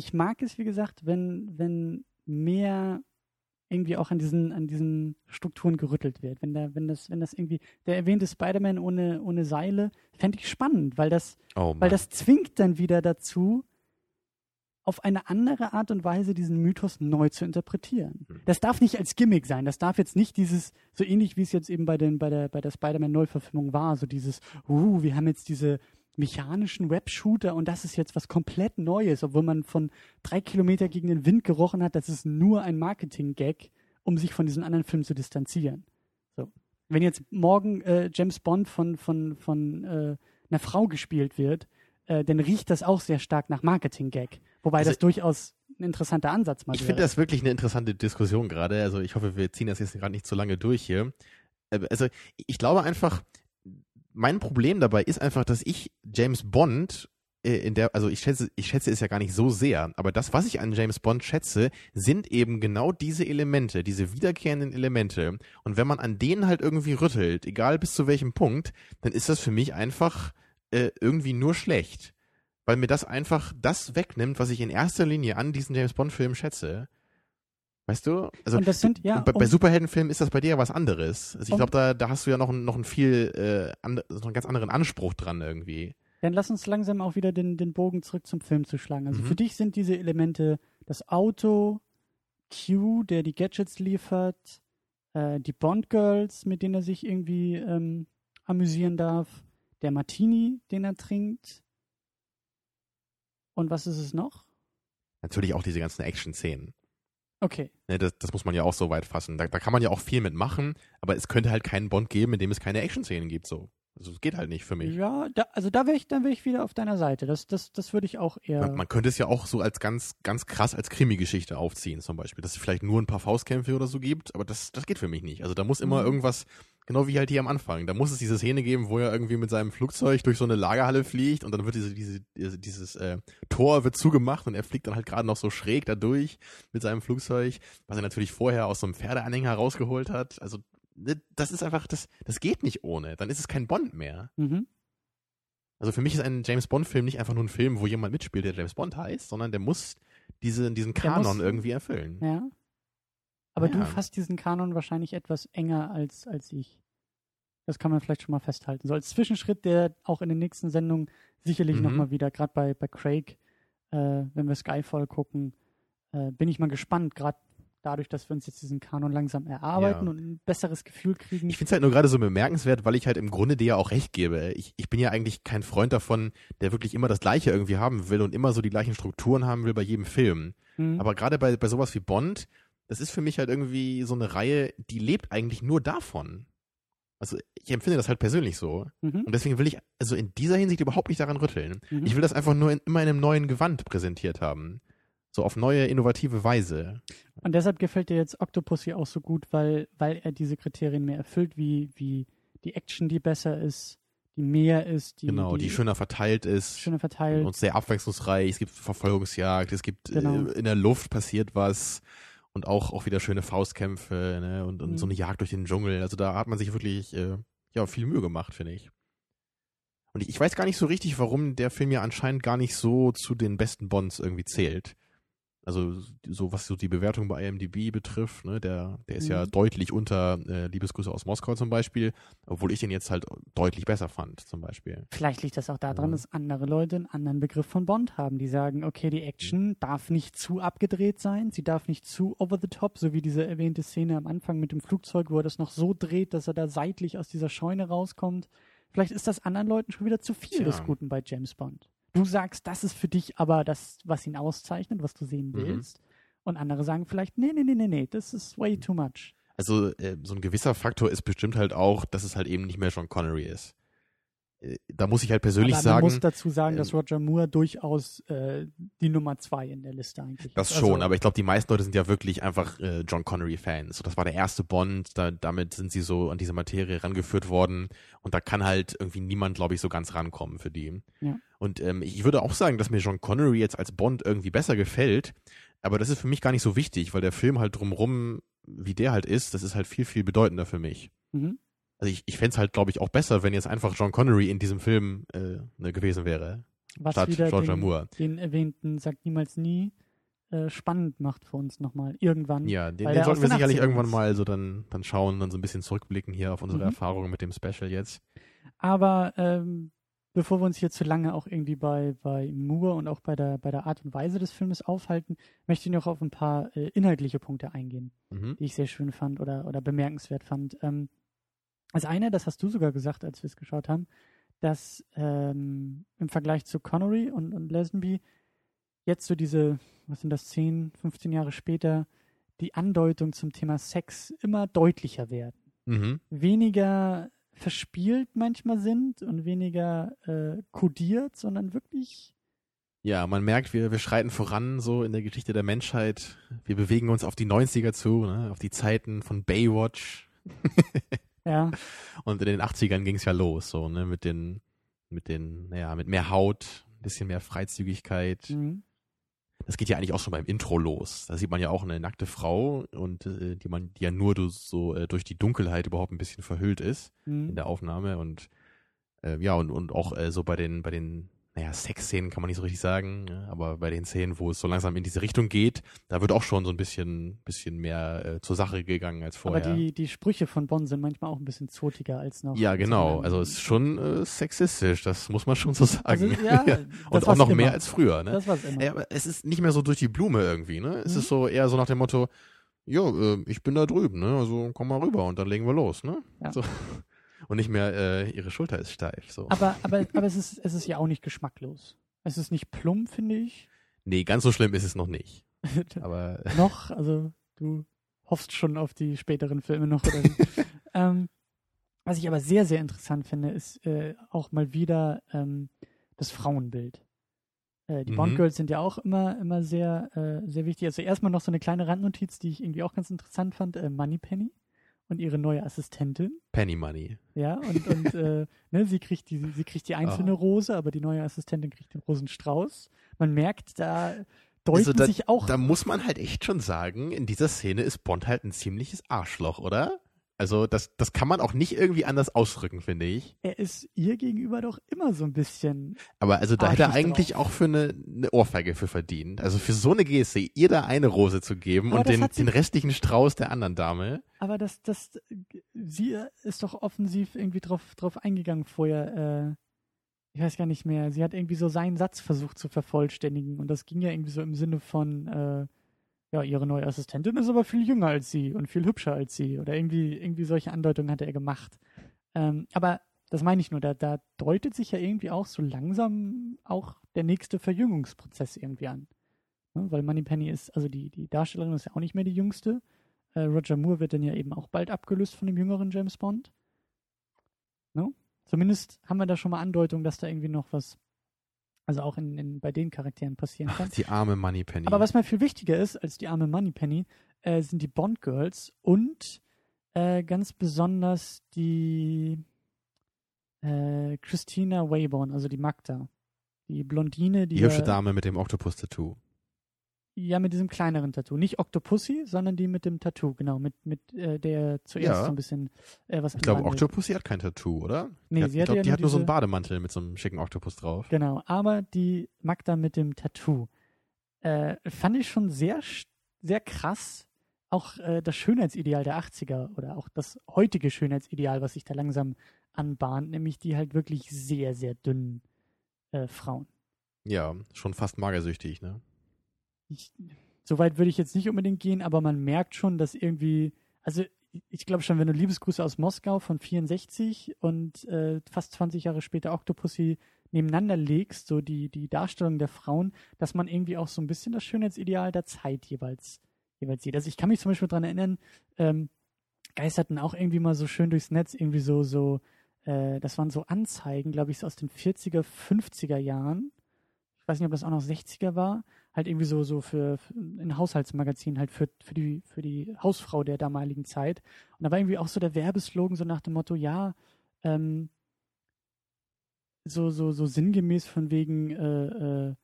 ich mag es, wie gesagt, wenn, wenn mehr irgendwie auch an diesen, an diesen Strukturen gerüttelt wird. Wenn da, wenn das, wenn das irgendwie, der erwähnte Spider-Man ohne, ohne Seile, fände ich spannend, weil das, Oh weil das zwingt dann wieder dazu, auf eine andere Art und Weise diesen Mythos neu zu interpretieren. Hm. Das darf nicht als Gimmick sein. Das darf jetzt nicht dieses, so ähnlich wie es jetzt eben bei, den, bei der, bei der Spider-Man-Neuverfilmung war, so dieses, uh, wir haben jetzt diese mechanischen Web-Shooter und das ist jetzt was komplett Neues, obwohl man von drei Kilometer gegen den Wind gerochen hat, das ist nur ein Marketing-Gag, um sich von diesen anderen Filmen zu distanzieren. So. Wenn jetzt morgen äh, James Bond von, von, von äh, einer Frau gespielt wird, äh, dann riecht das auch sehr stark nach Marketing-Gag. Wobei Also das durchaus ein interessanter Ansatz mal Ich finde das wirklich eine interessante Diskussion gerade. Also ich hoffe, wir ziehen das jetzt gerade nicht zu lange durch hier. Äh, Also ich glaube einfach, mein Problem dabei ist einfach, dass ich James Bond äh, in der, also ich schätze, ich schätze es ja gar nicht so sehr, aber das, was ich an James Bond schätze, sind eben genau diese Elemente, diese wiederkehrenden Elemente. Und wenn man an denen halt irgendwie rüttelt, egal bis zu welchem Punkt, dann ist das für mich einfach äh, irgendwie nur schlecht. Weil mir das einfach das wegnimmt, was ich in erster Linie an diesen James Bond-Filmen schätze. Weißt du? Also sind, ja, bei, bei Superheldenfilmen ist das bei dir ja was anderes. Also ich glaube, da, da hast du ja noch, einen- noch einen viel, äh, and, noch einen ganz anderen Anspruch dran irgendwie. Dann lass uns langsam auch wieder den, den Bogen zurück zum Film zu schlagen. Also Mhm. für dich sind diese Elemente das Auto, Q, der die Gadgets liefert, äh, die Bond Girls, mit denen er sich irgendwie ähm, amüsieren darf, der Martini, den er trinkt. Und was ist es noch? Natürlich auch diese ganzen Action-Szenen. Okay. Ne, das, das muss man ja auch so weit fassen. Da, da kann man ja auch viel mitmachen, aber es könnte halt keinen Bond geben, in dem es keine Action-Szenen gibt. So. Also es geht halt nicht für mich. Ja, da, also da wäre ich, dann wäre ich wieder auf deiner Seite. Das, das, das würde ich auch eher. Man, man könnte es ja auch so als ganz, ganz krass als Krimi-Geschichte aufziehen, zum Beispiel. Dass es vielleicht nur ein paar Faustkämpfe oder so gibt, aber das, das geht für mich nicht. Also da muss immer Mhm. irgendwas, genau wie halt hier am Anfang, da muss es diese Szene geben, wo er irgendwie mit seinem Flugzeug durch so eine Lagerhalle fliegt und dann wird diese, diese, diese dieses äh, Tor wird zugemacht und er fliegt dann halt gerade noch so schräg da durch mit seinem Flugzeug, was er natürlich vorher aus so einem Pferdeanhänger rausgeholt hat. Also ne, das ist einfach, das, das geht nicht ohne. Dann ist es kein Bond mehr. mhm. Also für mich ist ein James Bond-Film nicht einfach nur ein Film, wo jemand mitspielt, der James Bond heißt, sondern der muss diese, diesen Kanon muss- irgendwie erfüllen. Ja. Aber du Ja. fasst diesen Kanon wahrscheinlich etwas enger als, als ich. Das kann man vielleicht schon mal festhalten. So als Zwischenschritt, der auch in den nächsten Sendungen sicherlich Mhm. nochmal wieder, gerade bei, bei Craig, äh, wenn wir Skyfall gucken, äh, bin ich mal gespannt, gerade dadurch, dass wir uns jetzt diesen Kanon langsam erarbeiten Ja. und ein besseres Gefühl kriegen. Ich finde es halt nur gerade so bemerkenswert, weil ich halt im Grunde dir ja auch recht gebe. Ich, ich bin ja eigentlich kein Freund davon, der wirklich immer das Gleiche irgendwie haben will und immer so die gleichen Strukturen haben will bei jedem Film. Mhm. Aber gerade bei, bei sowas wie Bond, das ist für mich halt irgendwie so eine Reihe, die lebt eigentlich nur davon. Also ich empfinde das halt persönlich so. mhm. Und deswegen will ich also in dieser Hinsicht überhaupt nicht daran rütteln. Mhm. Ich will das einfach nur in, immer in einem neuen Gewand präsentiert haben. So auf neue, innovative Weise. Und deshalb gefällt dir jetzt Octopussy auch so gut, weil, weil er diese Kriterien mehr erfüllt, wie, wie die Action, die besser ist, die mehr ist, die, genau, die, die schöner verteilt ist. schöner verteilt. Und sehr abwechslungsreich. Es gibt Verfolgungsjagd, es gibt Genau. äh, in der Luft passiert was und auch, auch wieder schöne Faustkämpfe ne? und, und Mhm. so eine Jagd durch den Dschungel. Also da hat man sich wirklich äh, ja, viel Mühe gemacht, finde ich. Und ich, ich weiß gar nicht so richtig, warum der Film ja anscheinend gar nicht so zu den besten Bonds irgendwie zählt. Also so was so die Bewertung bei IMDb betrifft, ne, der, der ist ja Mhm. deutlich unter äh, Liebesgrüße aus Moskau zum Beispiel, obwohl ich den jetzt halt deutlich besser fand, zum Beispiel. Vielleicht liegt das auch daran, Ja. dass andere Leute einen anderen Begriff von Bond haben. Die sagen, okay, die Action darf nicht zu abgedreht sein, sie darf nicht zu over the top, so wie diese erwähnte Szene am Anfang mit dem Flugzeug, wo er das noch so dreht, dass er da seitlich aus dieser Scheune rauskommt. Vielleicht ist das anderen Leuten schon wieder zu viel Tja. des Guten bei James Bond. Du sagst, das ist für dich aber das, was ihn auszeichnet, was du sehen Mhm. willst. Und andere sagen vielleicht, nee, nee, nee, nee, nee, das ist way too much. Also äh, so ein gewisser Faktor ist bestimmt halt auch, dass es halt eben nicht mehr Sean Connery ist. Äh, Da muss ich halt persönlich aber man sagen, muss dazu sagen, dass ähm, Roger Moore durchaus äh, die Nummer zwei in der Liste eigentlich Das ist. schon, Also- aber ich glaube, die meisten Leute sind ja wirklich einfach äh, John Connery-Fans. So, das war der erste Bond, da, damit sind sie so an diese Materie rangeführt worden und da kann halt irgendwie niemand, glaube ich, so ganz rankommen für die. Ja. Und ähm, ich würde auch sagen, dass mir John Connery jetzt als Bond irgendwie besser gefällt, aber das ist für mich gar nicht so wichtig, weil der Film halt drumrum, wie der halt ist, das ist halt viel, viel bedeutender für mich. Mhm. Also ich, ich fände es halt, glaube ich, auch besser, wenn jetzt einfach John Connery in diesem Film äh, ne, gewesen wäre, Was statt wieder Roger den, Moore. den erwähnten Sagt niemals nie äh, spannend macht für uns nochmal irgendwann. Ja, den, den sollten wir sicherlich 80ern irgendwann ist. mal so dann, dann schauen, dann so ein bisschen zurückblicken hier auf unsere Mhm. Erfahrungen mit dem Special jetzt. Aber ähm, bevor wir uns hier zu lange auch irgendwie bei, bei Moore und auch bei der, bei der Art und Weise des Filmes aufhalten, möchte ich noch auf ein paar äh, inhaltliche Punkte eingehen, Mhm. die ich sehr schön fand oder, oder bemerkenswert fand. Ähm, als eine, das hast du sogar gesagt, als wir es geschaut haben, dass ähm, im Vergleich zu Connery und, und Lazenby jetzt so diese, was sind das, 10, 15 Jahre später, die Andeutung zum Thema Sex immer deutlicher werden Mhm. weniger verspielt manchmal sind und weniger äh, kodiert, sondern wirklich Ja, man merkt, wir, wir schreiten voran so in der Geschichte der Menschheit. Wir bewegen uns auf die 90er zu, ne? auf die Zeiten von Baywatch. <laughs> ja Und in den 80ern ging es ja los, so, ne, mit den, mit den, naja, mit mehr Haut, ein bisschen mehr Freizügigkeit. mhm. Das geht ja eigentlich auch schon beim Intro los. Da sieht man ja auch eine nackte Frau und äh, die man, die ja nur du- so äh, durch die Dunkelheit überhaupt ein bisschen verhüllt ist in Mhm. der Aufnahme und äh, ja und und auch äh, so bei den bei den naja Sexszenen kann man nicht so richtig sagen, ja, aber bei den Szenen, wo es so langsam in diese Richtung geht, da wird auch schon so ein bisschen bisschen mehr äh, zur Sache gegangen als aber vorher. die, die Sprüche von Bonn sind manchmal auch ein bisschen zotiger als noch ja, genau. Also es ist schon äh, sexistisch, das muss man schon so sagen. also, ja, <laughs> und auch noch immer. mehr als früher, ne? das war's immer Ja, aber es ist nicht mehr so durch die Blume irgendwie, ne? Es Mhm. ist so eher so nach dem Motto, jo, äh, ich bin da drüben, ne? Also komm mal rüber und dann legen wir los, ne? Ja. So. Und nicht mehr, äh, ihre Schulter ist steif. So. aber <laughs> aber aber es ist es ist ja auch nicht geschmacklos es ist nicht plump finde ich Nee, ganz so schlimm ist es noch nicht. <laughs> Aber noch also du hoffst schon auf die späteren Filme noch oder <laughs> ähm, was ich aber sehr sehr interessant finde ist äh, auch mal wieder ähm, das Frauenbild Äh, die Mhm. Bond-Girls sind ja auch immer, immer sehr, äh, sehr wichtig. Also erstmal noch so eine kleine Randnotiz, die ich irgendwie auch ganz interessant fand. Äh, Moneypenny und ihre neue Assistentin. Penny Money. Ja, und, und äh, ne, sie kriegt die, sie kriegt die einzelne Ah. Rose, aber die neue Assistentin kriegt den Rosenstrauß. Man merkt, da deuten Also da, sich auch. da muss man halt echt schon sagen, in dieser Szene ist Bond halt ein ziemliches Arschloch, oder? Also das, das kann man auch nicht irgendwie anders ausdrücken, finde ich. er ist ihr gegenüber doch immer so ein bisschen. Aber also da hätte er eigentlich drauf. auch für eine, eine Ohrfeige für verdient. Also für so eine Geste, ihr da eine Rose zu geben Aber und den, den restlichen Strauß der anderen Dame. Aber das, das, sie ist doch offensiv irgendwie drauf, drauf eingegangen vorher. Äh, ich weiß gar nicht mehr. Sie hat irgendwie so seinen Satz versucht zu vervollständigen und das ging ja irgendwie so im Sinne von, äh, ja, ihre neue Assistentin ist aber viel jünger als sie und viel hübscher als sie oder irgendwie, irgendwie solche Andeutungen hatte er gemacht. Ähm, aber das meine ich nur, da, da deutet sich ja irgendwie auch so langsam auch der nächste Verjüngungsprozess irgendwie an. Ne? Weil Moneypenny ist, also die, die Darstellerin ist ja auch nicht mehr die jüngste. Äh, Roger Moore wird dann ja eben auch bald abgelöst von dem jüngeren James Bond. No? Zumindest haben wir da schon mal Andeutung, dass da irgendwie noch was, also auch in, in, bei den Charakteren passieren Ach, kann. die arme Moneypenny. Aber was mir viel wichtiger ist als die arme Moneypenny, äh, sind die Bond Girls und äh, ganz besonders die, Äh, Christina Wayborn, also die Magda. Die Blondine, die. Die hübsche Dame mit dem Oktopus-Tattoo. Ja, mit diesem kleineren Tattoo. Nicht Octopussy, sondern die mit dem Tattoo, genau. Mit, mit äh, der zuerst ja. so ein bisschen äh, was Ich glaube, Octopussy hat kein Tattoo, oder? Nee, die sie hat, hat, ich glaube, ja die hat nur so einen diese- Bademantel mit so einem schicken Oktopus drauf. Genau, aber die Magda mit dem Tattoo äh, fand ich schon sehr, sehr krass. Auch äh, das Schönheitsideal der 80er oder auch das heutige Schönheitsideal, was sich da langsam anbahnt, nämlich die halt wirklich sehr, sehr dünnen äh, Frauen. Ja, schon fast magersüchtig, ne? Ich, so weit würde ich jetzt nicht unbedingt gehen, aber man merkt schon, dass irgendwie, also ich glaube schon, wenn du Liebesgrüße aus Moskau von 64 und äh, fast 20 Jahre später Octopussy nebeneinander legst, so die, die Darstellung der Frauen, dass man irgendwie auch so ein bisschen das Schönheitsideal der Zeit jeweils, jeweils sieht. Also ich kann mich zum Beispiel daran erinnern, ähm, geisterten auch irgendwie mal so schön durchs Netz, irgendwie so, so, äh, das waren so Anzeigen, glaube ich, aus den 40er, 50er Jahren. Ich weiß nicht, ob das auch noch 60er war, halt irgendwie so, so für, für ein Haushaltsmagazin halt für, für die, für die Hausfrau der damaligen Zeit. Und da war irgendwie auch so der Werbeslogan so nach dem Motto, ja, ähm, so, so, so sinngemäß von wegen, äh, äh,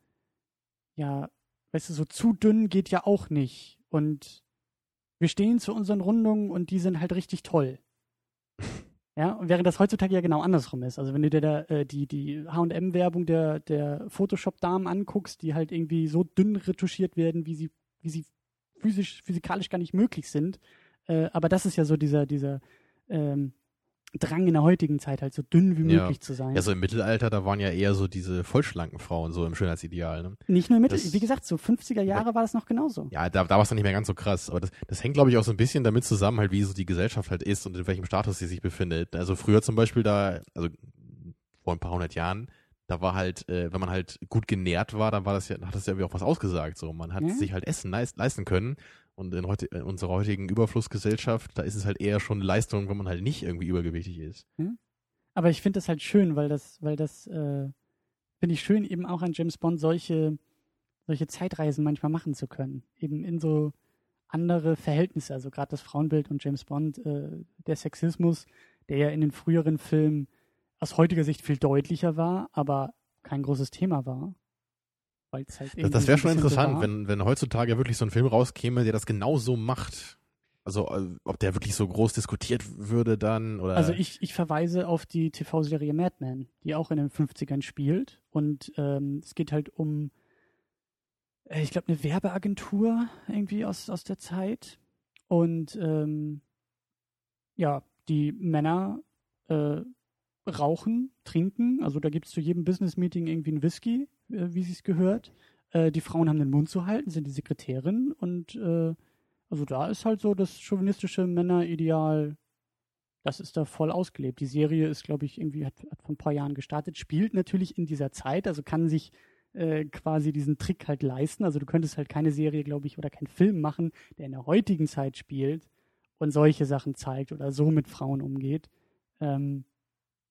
ja, weißt du, so zu dünn geht ja auch nicht. Und wir stehen zu unseren Rundungen und die sind halt richtig toll. Ja, und während das heutzutage ja genau andersrum ist. Also wenn du dir da äh, die, die H&M-Werbung der, der Photoshop-Damen anguckst, die halt irgendwie so dünn retuschiert werden, wie sie, wie sie physisch, physikalisch gar nicht möglich sind. Äh, aber das ist ja so dieser, dieser ähm, Drang in der heutigen Zeit, halt so dünn wie Ja. möglich zu sein. Ja, so im Mittelalter, da waren ja eher so diese vollschlanken Frauen so im Schönheitsideal, ne? nicht nur mit, das- wie gesagt, so 50er Jahre war das noch genauso. Ja, da, da war es dann nicht mehr ganz so krass. Aber das, das hängt, glaube ich, auch so ein bisschen damit zusammen, halt, wie so die Gesellschaft halt ist und in welchem Status sie sich befindet. Also früher zum Beispiel da, also vor ein paar hundert Jahren, da war halt, äh, wenn man halt gut genährt war, dann war das ja, hat das ja irgendwie auch was ausgesagt. So, man hat Ja. sich halt Essen leist, leisten können. Und in, heute, in unserer heutigen Überflussgesellschaft, da ist es halt eher schon Leistung, wenn man halt nicht irgendwie übergewichtig ist. Aber ich finde das halt schön, weil das, weil das, äh, finde ich schön, eben auch an James Bond solche, solche Zeitreisen manchmal machen zu können. Eben in so andere Verhältnisse. Also gerade das Frauenbild und James Bond, äh, der Sexismus, der ja in den früheren Filmen aus heutiger Sicht viel deutlicher war, aber kein großes Thema war. Halt Das, das wäre schon interessant, wenn, wenn heutzutage wirklich so ein Film rauskäme, der das genau so macht. Also, äh, ob der wirklich so groß diskutiert würde dann oder. Also ich, ich verweise auf die TV-Serie Mad Men, die auch in den 50ern spielt. Und ähm, es geht halt um, äh, ich glaube, eine Werbeagentur irgendwie aus, aus der Zeit. Und ähm, ja, die Männer äh, rauchen, trinken. Also da gibt es zu jedem Business-Meeting irgendwie einen Whisky, wie sie es gehört. Äh, die Frauen haben den Mund zu halten, sind die Sekretärin. Und äh, also da ist halt so das chauvinistische Männerideal das ist da voll ausgelebt. Die Serie ist, glaube ich, irgendwie hat, hat vor ein paar Jahren gestartet, spielt natürlich in dieser Zeit, also kann sich äh, quasi diesen Trick halt leisten. Also du könntest halt keine Serie, glaube ich, oder keinen Film machen, der in der heutigen Zeit spielt und solche Sachen zeigt oder so mit Frauen umgeht. Ähm,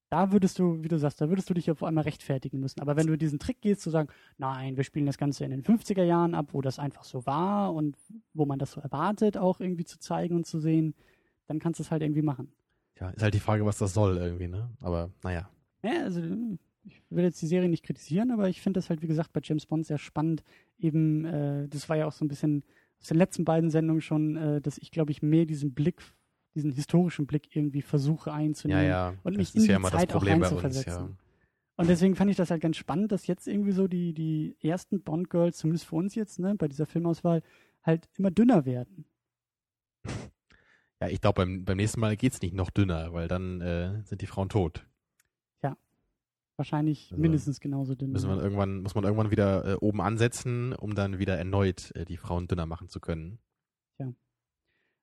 da würdest du, wie du sagst, da würdest du dich auf einmal rechtfertigen müssen. Aber wenn du diesen Trick gehst, zu sagen, nein, wir spielen das Ganze in den 50er Jahren ab, wo das einfach so war und wo man das so erwartet, auch irgendwie zu zeigen und zu sehen, dann kannst du es halt irgendwie machen. ja, ist halt die Frage, was das soll irgendwie, ne? Aber naja. Ja, also ich will jetzt die Serie nicht kritisieren, aber ich finde das halt, wie gesagt, bei James Bond sehr spannend. Eben, äh, das war ja auch so ein bisschen aus den letzten beiden Sendungen schon, äh, dass ich, glaube ich, mehr diesen Blick, diesen historischen Blick irgendwie versuche Ja, einzunehmen. ja. Und das mich ist in ja die immer das Zeit auch bei uns, ja. Und deswegen fand ich das halt ganz spannend, dass jetzt irgendwie so die, die ersten Bond-Girls, zumindest für uns jetzt, ne, bei dieser Filmauswahl, halt immer dünner werden. <laughs> Ja, ich glaube, beim, beim nächsten Mal geht's nicht noch dünner, weil dann äh, sind die Frauen tot. Wahrscheinlich Also, mindestens genauso dünn. Müssen wir irgendwann, muss man irgendwann wieder äh, oben ansetzen, um dann wieder erneut äh, die Frauen dünner machen zu können.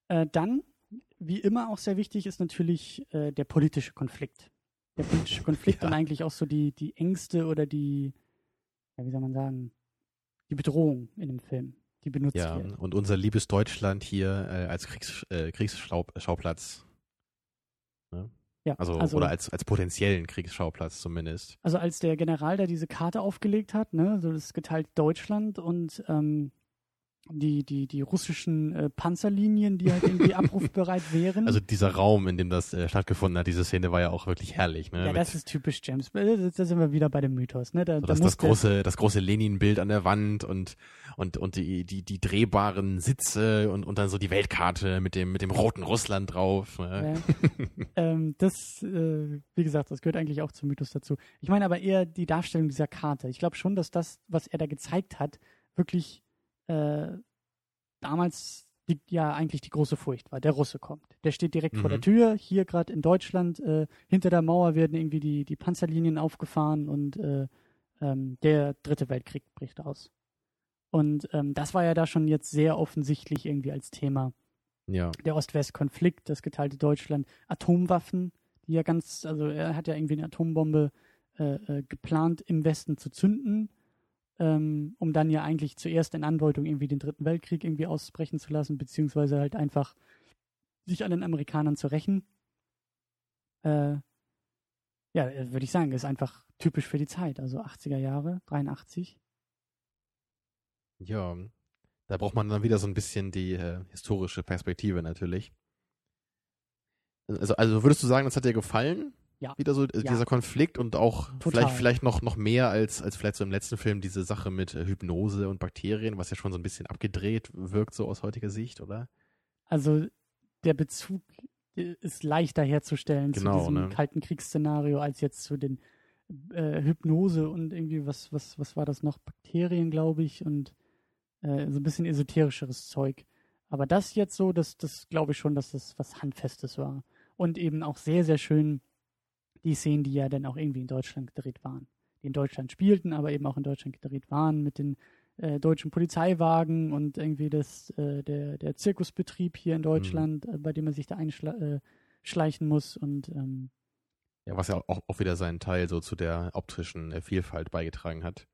Äh, dann, wie immer auch sehr wichtig, ist natürlich äh, der politische Konflikt. Der politische <laughs> Konflikt Ja. und eigentlich auch so die, die Ängste oder die, ja, wie soll man sagen, die Bedrohung in dem Film, die benutzt Ja, wird. und unser liebes Deutschland hier äh, als Kriegs, äh, Kriegsschauplatz. Ne? Ja, Also, also, oder als, als potenziellen Kriegsschauplatz zumindest. also als der General da diese Karte aufgelegt hat, ne, so das geteilt Deutschland und ähm, die, die, die russischen äh, Panzerlinien, die halt irgendwie <laughs> abrufbereit wären. Also dieser Raum, in dem das äh, stattgefunden hat, diese Szene war ja auch wirklich herrlich. Ne? Ja, das ist typisch James. Da sind wir wieder bei dem Mythos. Ne? Da, so, da das, das große, das große Lenin-Bild an der Wand und und und die die die drehbaren Sitze und und dann so die Weltkarte mit dem mit dem roten Russland drauf. Ne? Ja. <laughs> ähm, das, äh, wie gesagt, das gehört eigentlich auch zum Mythos dazu. Ich meine aber eher die Darstellung dieser Karte. Ich glaube schon, dass das, was er da gezeigt hat, wirklich äh, damals die, ja eigentlich die große Furcht war. Der Russe kommt. Der steht direkt mhm. vor der mhm. Tür. Hier gerade in Deutschland, äh, hinter der Mauer werden irgendwie die, die Panzerlinien aufgefahren und äh, ähm, der dritte Weltkrieg bricht aus. Und ähm, das war ja da schon jetzt sehr offensichtlich irgendwie als Thema. Ja. Der Ost-West-Konflikt, das geteilte Deutschland, Atomwaffen, die ja ganz, also er hat ja irgendwie eine Atombombe äh, äh, geplant im Westen zu zünden ähm, um dann ja eigentlich zuerst in Andeutung irgendwie den Dritten Weltkrieg irgendwie ausbrechen zu lassen, beziehungsweise halt einfach sich an den Amerikanern zu rächen. Äh, ja, äh, würde ich sagen, ist einfach typisch für die Zeit, also 80er Jahre, 83. Ja, da braucht man dann wieder so ein bisschen die äh, historische Perspektive natürlich. Also, also würdest du sagen, das hat dir gefallen? Ja. Wieder so äh, ja. dieser Konflikt und auch Total. vielleicht, vielleicht noch, noch mehr als, als vielleicht so im letzten Film diese Sache mit äh, Hypnose und Bakterien, was ja schon so ein bisschen abgedreht wirkt, so aus heutiger Sicht, oder? Also der Bezug äh, ist leichter herzustellen genau, zu diesem ne? kalten Kriegsszenario als jetzt zu den äh, Hypnose und irgendwie was, was, was war das noch? Bakterien, glaube ich, und äh, so ein bisschen esoterischeres Zeug. Aber das jetzt so, das, das glaube ich schon, dass das was Handfestes war. Und eben auch sehr, sehr schön die Szenen, die ja dann auch irgendwie in Deutschland gedreht waren. Die in Deutschland spielten, aber eben auch in Deutschland gedreht waren mit den äh, deutschen Polizeiwagen und irgendwie das, äh, der, der Zirkusbetrieb hier in Deutschland, mhm. äh, bei dem man sich da einschleichen äh, muss und ähm, ja, was ja auch, auch wieder seinen Teil so zu der optischen äh, Vielfalt beigetragen hat.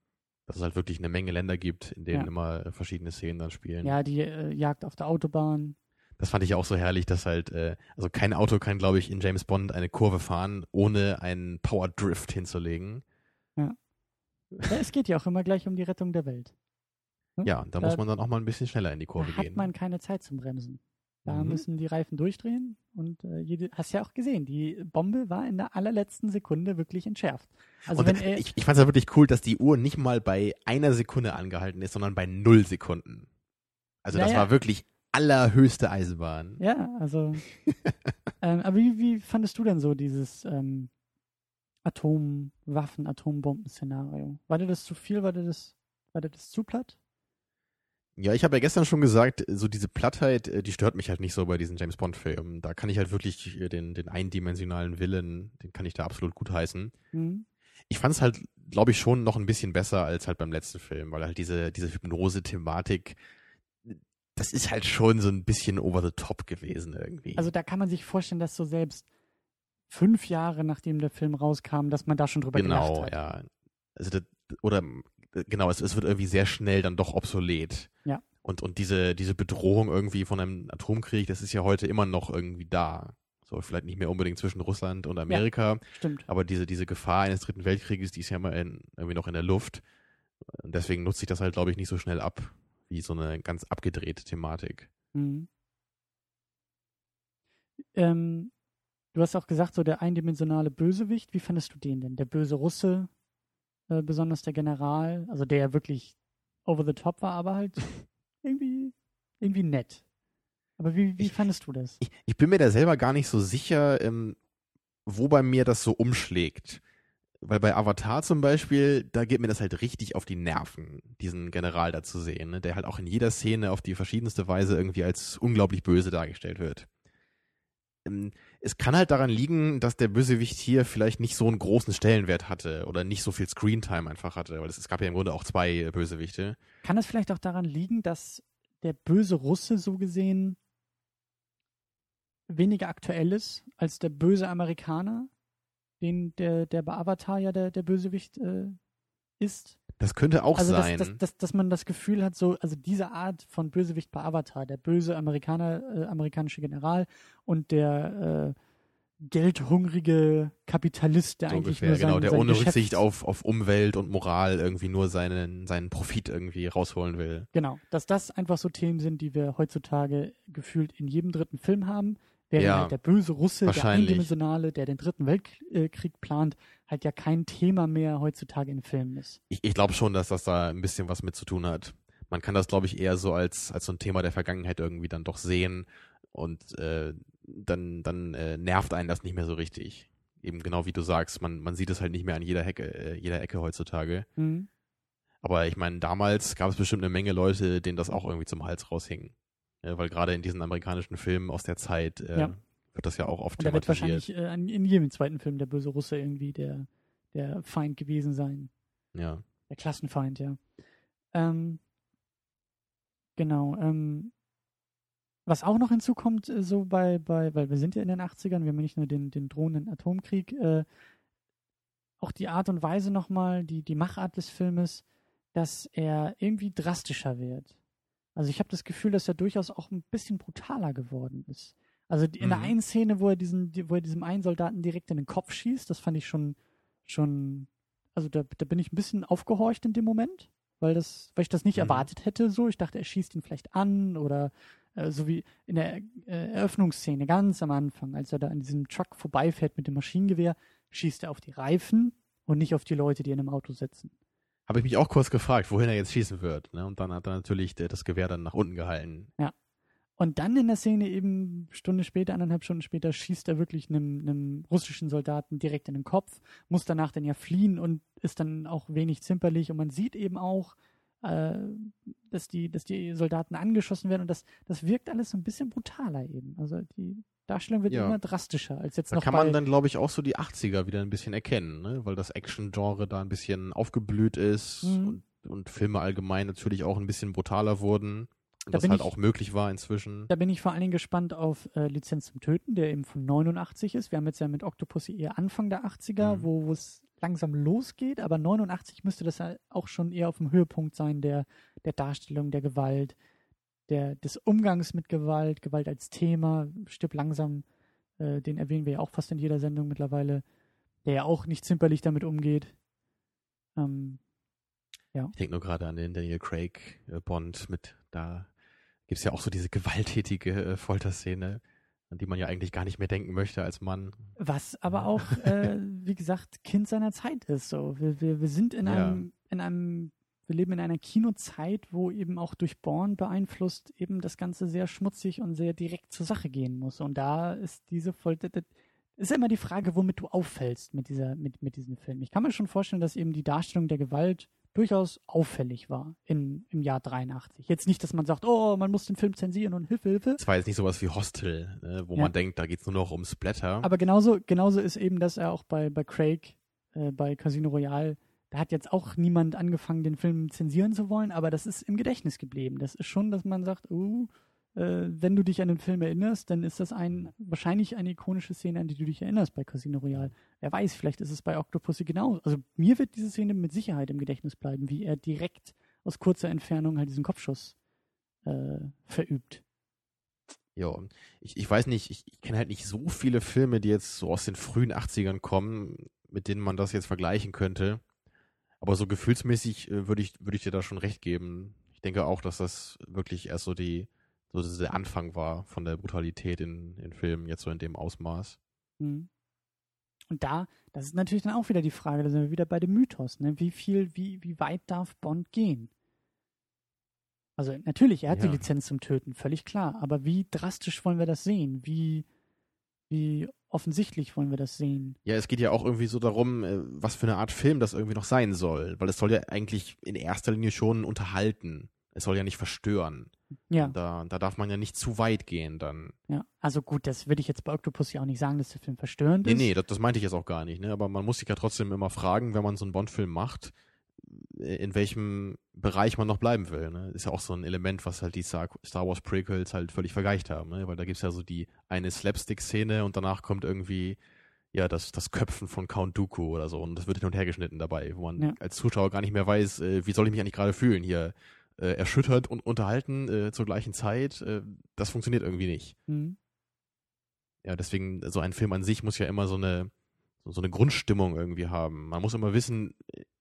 Dass es halt wirklich eine Menge Länder gibt, in denen Ja. immer verschiedene Szenen dann spielen. ja, die äh, Jagd auf der Autobahn. Das fand ich auch so herrlich, dass halt, äh, also kein Auto kann, glaube ich, in James Bond eine Kurve fahren, ohne einen Power Drift hinzulegen. Ja, es geht ja auch immer gleich um die Rettung der Welt. Hm? Ja, da Da- muss man dann auch mal ein bisschen schneller in die Kurve Da hat gehen. man keine Zeit zum Bremsen. Da Mhm. müssen die Reifen durchdrehen und äh, jede, hast ja auch gesehen, die Bombe war in der allerletzten Sekunde wirklich entschärft. Also und wenn er, ich, ich fand es ja wirklich cool, dass die Uhr nicht mal bei einer Sekunde angehalten ist, sondern bei null Sekunden. Also das war wirklich allerhöchste Eisenbahn. Ja, also. <laughs> ähm, aber wie, wie fandest du denn so dieses ähm, Atomwaffen, Atombomben-Szenario? War dir das zu viel? War dir das, war dir das zu platt? Ja, ich habe ja gestern schon gesagt, so diese Plattheit, äh, die stört mich halt nicht so bei diesen James Bond-Filmen. Da kann ich halt wirklich äh, den, den eindimensionalen Willen, den kann ich da absolut gutheißen. Hm? Ich fand es halt, glaube ich, schon noch ein bisschen besser als halt beim letzten Film, weil halt diese, diese Hypnose-Thematik, das ist halt schon so ein bisschen over the top gewesen irgendwie. Also da kann man sich vorstellen, dass so selbst fünf Jahre nachdem der Film rauskam, dass man da schon drüber genau, gelacht hat. ja. Also das, oder genau, es, es wird irgendwie sehr schnell dann doch obsolet. Ja. Und, und diese, diese Bedrohung irgendwie von einem Atomkrieg, das ist ja heute immer noch irgendwie da. So, vielleicht nicht mehr unbedingt zwischen Russland und Amerika, Stimmt. aber diese, diese Gefahr eines dritten Weltkrieges, die ist ja immer in, irgendwie noch in der Luft. Und deswegen nutzt sich das halt, glaube ich, nicht so schnell ab, wie so eine ganz abgedrehte Thematik. Mhm. Ähm, du hast auch gesagt, so der eindimensionale Bösewicht, wie fandest du den denn? Der böse Russe, äh, besonders der General, also der ja wirklich over the top war, aber halt <laughs> irgendwie, irgendwie nett. Aber wie, wie Ich- fandest du das? Ich, ich bin mir da selber gar nicht so sicher, ähm, wo bei mir das so umschlägt. Weil bei Avatar zum Beispiel, da geht mir das halt richtig auf die Nerven, diesen General da zu sehen, ne? der halt auch in jeder Szene auf die verschiedenste Weise irgendwie als unglaublich böse dargestellt wird. Ähm, es kann halt daran liegen, dass der Bösewicht hier vielleicht nicht so einen großen Stellenwert hatte oder nicht so viel Screentime einfach hatte, weil es, es gab ja im Grunde auch zwei äh, Bösewichte. Kann es vielleicht auch daran liegen, dass der böse Russe so gesehen weniger aktuell ist als der böse Amerikaner, den der, der bei Avatar ja der, der Bösewicht äh, ist? Das könnte auch also sein. Dass, dass, dass, dass man das Gefühl hat, so, also diese Art von Bösewicht bei Avatar, der böse Amerikaner, äh, amerikanische General und der, geldhungrige Kapitalist, der So eigentlich ungefähr, nur sein, genau, der sein ohne Geschäfts- Rücksicht auf, auf Umwelt und Moral irgendwie nur seinen, seinen Profit irgendwie rausholen will. Genau, dass das einfach so Themen sind, die wir heutzutage gefühlt in jedem dritten Film haben, während Ja, halt der böse Russe, der eindimensionale, der den dritten Weltkrieg plant, halt ja kein Thema mehr heutzutage in Filmen ist. Ich, ich glaube schon, dass das da ein bisschen was mit zu tun hat. Man kann das, glaube ich, eher so als, als so ein Thema der Vergangenheit irgendwie dann doch sehen und äh, dann, dann äh, nervt einen das nicht mehr so richtig. Eben genau wie du sagst, man, man sieht es halt nicht mehr an jeder Hecke, äh, jeder Ecke heutzutage. Mhm. Aber ich meine, damals gab es bestimmt eine Menge Leute, denen das auch irgendwie zum Hals raushing. Ja, weil gerade in diesen amerikanischen Filmen aus der Zeit äh, Ja. wird das ja auch oft Und da wird thematisiert. wahrscheinlich äh, in jedem zweiten Film der böse Russe irgendwie der, der Feind gewesen sein. Ja. Der Klassenfeind, ja. Ähm, genau. Ähm, was auch noch hinzukommt, äh, so bei, bei, weil wir sind ja in den 80ern, wir haben ja nicht nur den, den drohenden Atomkrieg, äh, auch die Art und Weise nochmal, die, die Machart des Filmes, dass er irgendwie drastischer wird. Also ich habe das Gefühl, dass er durchaus auch ein bisschen brutaler geworden ist. Also in der Mhm. einen Szene, wo er diesen, die, wo er diesem einen Soldaten direkt in den Kopf schießt, das fand ich schon, schon, also da, da bin ich ein bisschen aufgehorcht in dem Moment, weil das, weil ich das nicht Mhm. erwartet hätte. So, ich dachte, er schießt ihn vielleicht an oder äh, so wie in der äh, Eröffnungsszene ganz am Anfang, als er da an diesem Truck vorbeifährt mit dem Maschinengewehr, schießt er auf die Reifen und nicht auf die Leute, die in einem Auto sitzen. Habe ich mich auch kurz gefragt, wohin er jetzt schießen wird. Ne? Und dann hat er natürlich das Gewehr dann nach unten gehalten. Und dann in der Szene eben Stunde später, anderthalb Stunden später, schießt er wirklich einem, einem russischen Soldaten direkt in den Kopf, muss danach dann ja fliehen und ist dann auch wenig zimperlich. Und man sieht eben auch, äh, dass, die, dass die Soldaten angeschossen werden und das, das wirkt alles so ein bisschen brutaler eben. Also die Darstellung wird Ja. immer drastischer als jetzt Da noch kann man dann, glaube ich, auch so die 80er wieder ein bisschen erkennen, ne? weil das Action-Genre da ein bisschen aufgeblüht ist Mhm. und, und Filme allgemein natürlich auch ein bisschen brutaler wurden. Und Da das halt ich- auch möglich war inzwischen. Da bin ich vor allen Dingen gespannt auf äh, Lizenz zum Töten, der eben von 89 ist. Wir haben jetzt ja mit Octopussy eher Anfang der 80er, Mhm. wo wo es langsam losgeht, aber 89 müsste das ja auch schon eher auf dem Höhepunkt sein der, der Darstellung der Gewalt, der, des Umgangs mit Gewalt, Gewalt als Thema, stirbt langsam, äh, den erwähnen wir ja auch fast in jeder Sendung mittlerweile, der ja auch nicht zimperlich damit umgeht. Ähm, Ich denke nur gerade an den Daniel Craig äh, Bond mit, da gibt's ja auch so diese gewalttätige äh, Folterszene, an die man ja eigentlich gar nicht mehr denken möchte als Mann. Was aber auch, äh, <laughs> wie gesagt, Kind seiner Zeit ist. So, wir, wir, wir sind in Ja. einem, in einem, wir leben in einer Kinozeit, wo eben auch durch Born beeinflusst eben das Ganze sehr schmutzig und sehr direkt zur Sache gehen muss. Und da ist diese das ist immer die Frage, womit du auffällst mit dieser, mit, mit diesem Film. Ich kann mir schon vorstellen, dass eben die Darstellung der Gewalt durchaus auffällig war in, im Jahr 83. Jetzt nicht, dass man sagt, oh, man muss den Film zensieren und Hilfe, Hilfe. Es war jetzt nicht sowas wie Hostel, ne, wo Ja. man denkt, da geht's nur noch um Splatter. Aber genauso, genauso ist eben, dass er auch bei, bei Craig, äh, bei Casino Royale, da hat jetzt auch niemand angefangen, den Film zensieren zu wollen, aber das ist im Gedächtnis geblieben. Das ist schon, dass man sagt, uh, wenn du dich an den Film erinnerst, dann ist das ein wahrscheinlich eine ikonische Szene, an die du dich erinnerst bei Casino Royale. Wer weiß, vielleicht ist es bei Octopussy genau. Also mir wird diese Szene mit Sicherheit im Gedächtnis bleiben, wie er direkt aus kurzer Entfernung halt diesen Kopfschuss äh, verübt. Ja, ich, ich weiß nicht, ich, ich kenne halt nicht so viele Filme, die jetzt so aus den frühen 80ern kommen, mit denen man das jetzt vergleichen könnte. Aber so gefühlsmäßig äh, würde ich, würde ich dir da schon recht geben. Ich denke auch, dass das wirklich erst so die, so der Anfang war von der Brutalität in, in Filmen, jetzt so in dem Ausmaß. Mhm. Und da, das ist natürlich dann auch wieder die Frage, da sind wir wieder bei dem Mythos, ne? Wie viel, wie, wie weit darf Bond gehen? Also natürlich, er hat die Ja. Lizenz zum Töten, völlig klar. Aber wie drastisch wollen wir das sehen? Wie, wie offensichtlich wollen wir das sehen? Ja, es geht ja auch irgendwie so darum, äh, was für eine Art Film das irgendwie noch sein soll. Weil es soll ja eigentlich in erster Linie schon unterhalten. Es soll ja nicht verstören. Ja, Da, da darf man ja nicht zu weit gehen dann. ja. Also gut, das würde ich jetzt bei Octopus ja auch nicht sagen, dass der Film verstörend Nee, ist. nee, das, das meinte ich jetzt auch gar nicht, ne? Aber man muss sich ja trotzdem immer fragen, wenn man so einen Bond-Film macht, in welchem Bereich man noch bleiben will. Ne? Ist ja auch so ein Element, was halt die Star, Star Wars Prequels halt völlig vergleicht haben, ne? Weil da gibt's ja so die eine Slapstick-Szene und danach kommt irgendwie ja das, das Köpfen von Count Dooku oder so und das wird hin und her geschnitten dabei, wo man Ja. als Zuschauer gar nicht mehr weiß, äh, wie soll ich mich eigentlich gerade fühlen hier. Äh, erschüttert und unterhalten äh, zur gleichen Zeit, äh, das funktioniert irgendwie nicht. Mhm. Ja, deswegen, so ein Film an sich muss ja immer so eine, so, eine Grundstimmung irgendwie haben. Man muss immer wissen,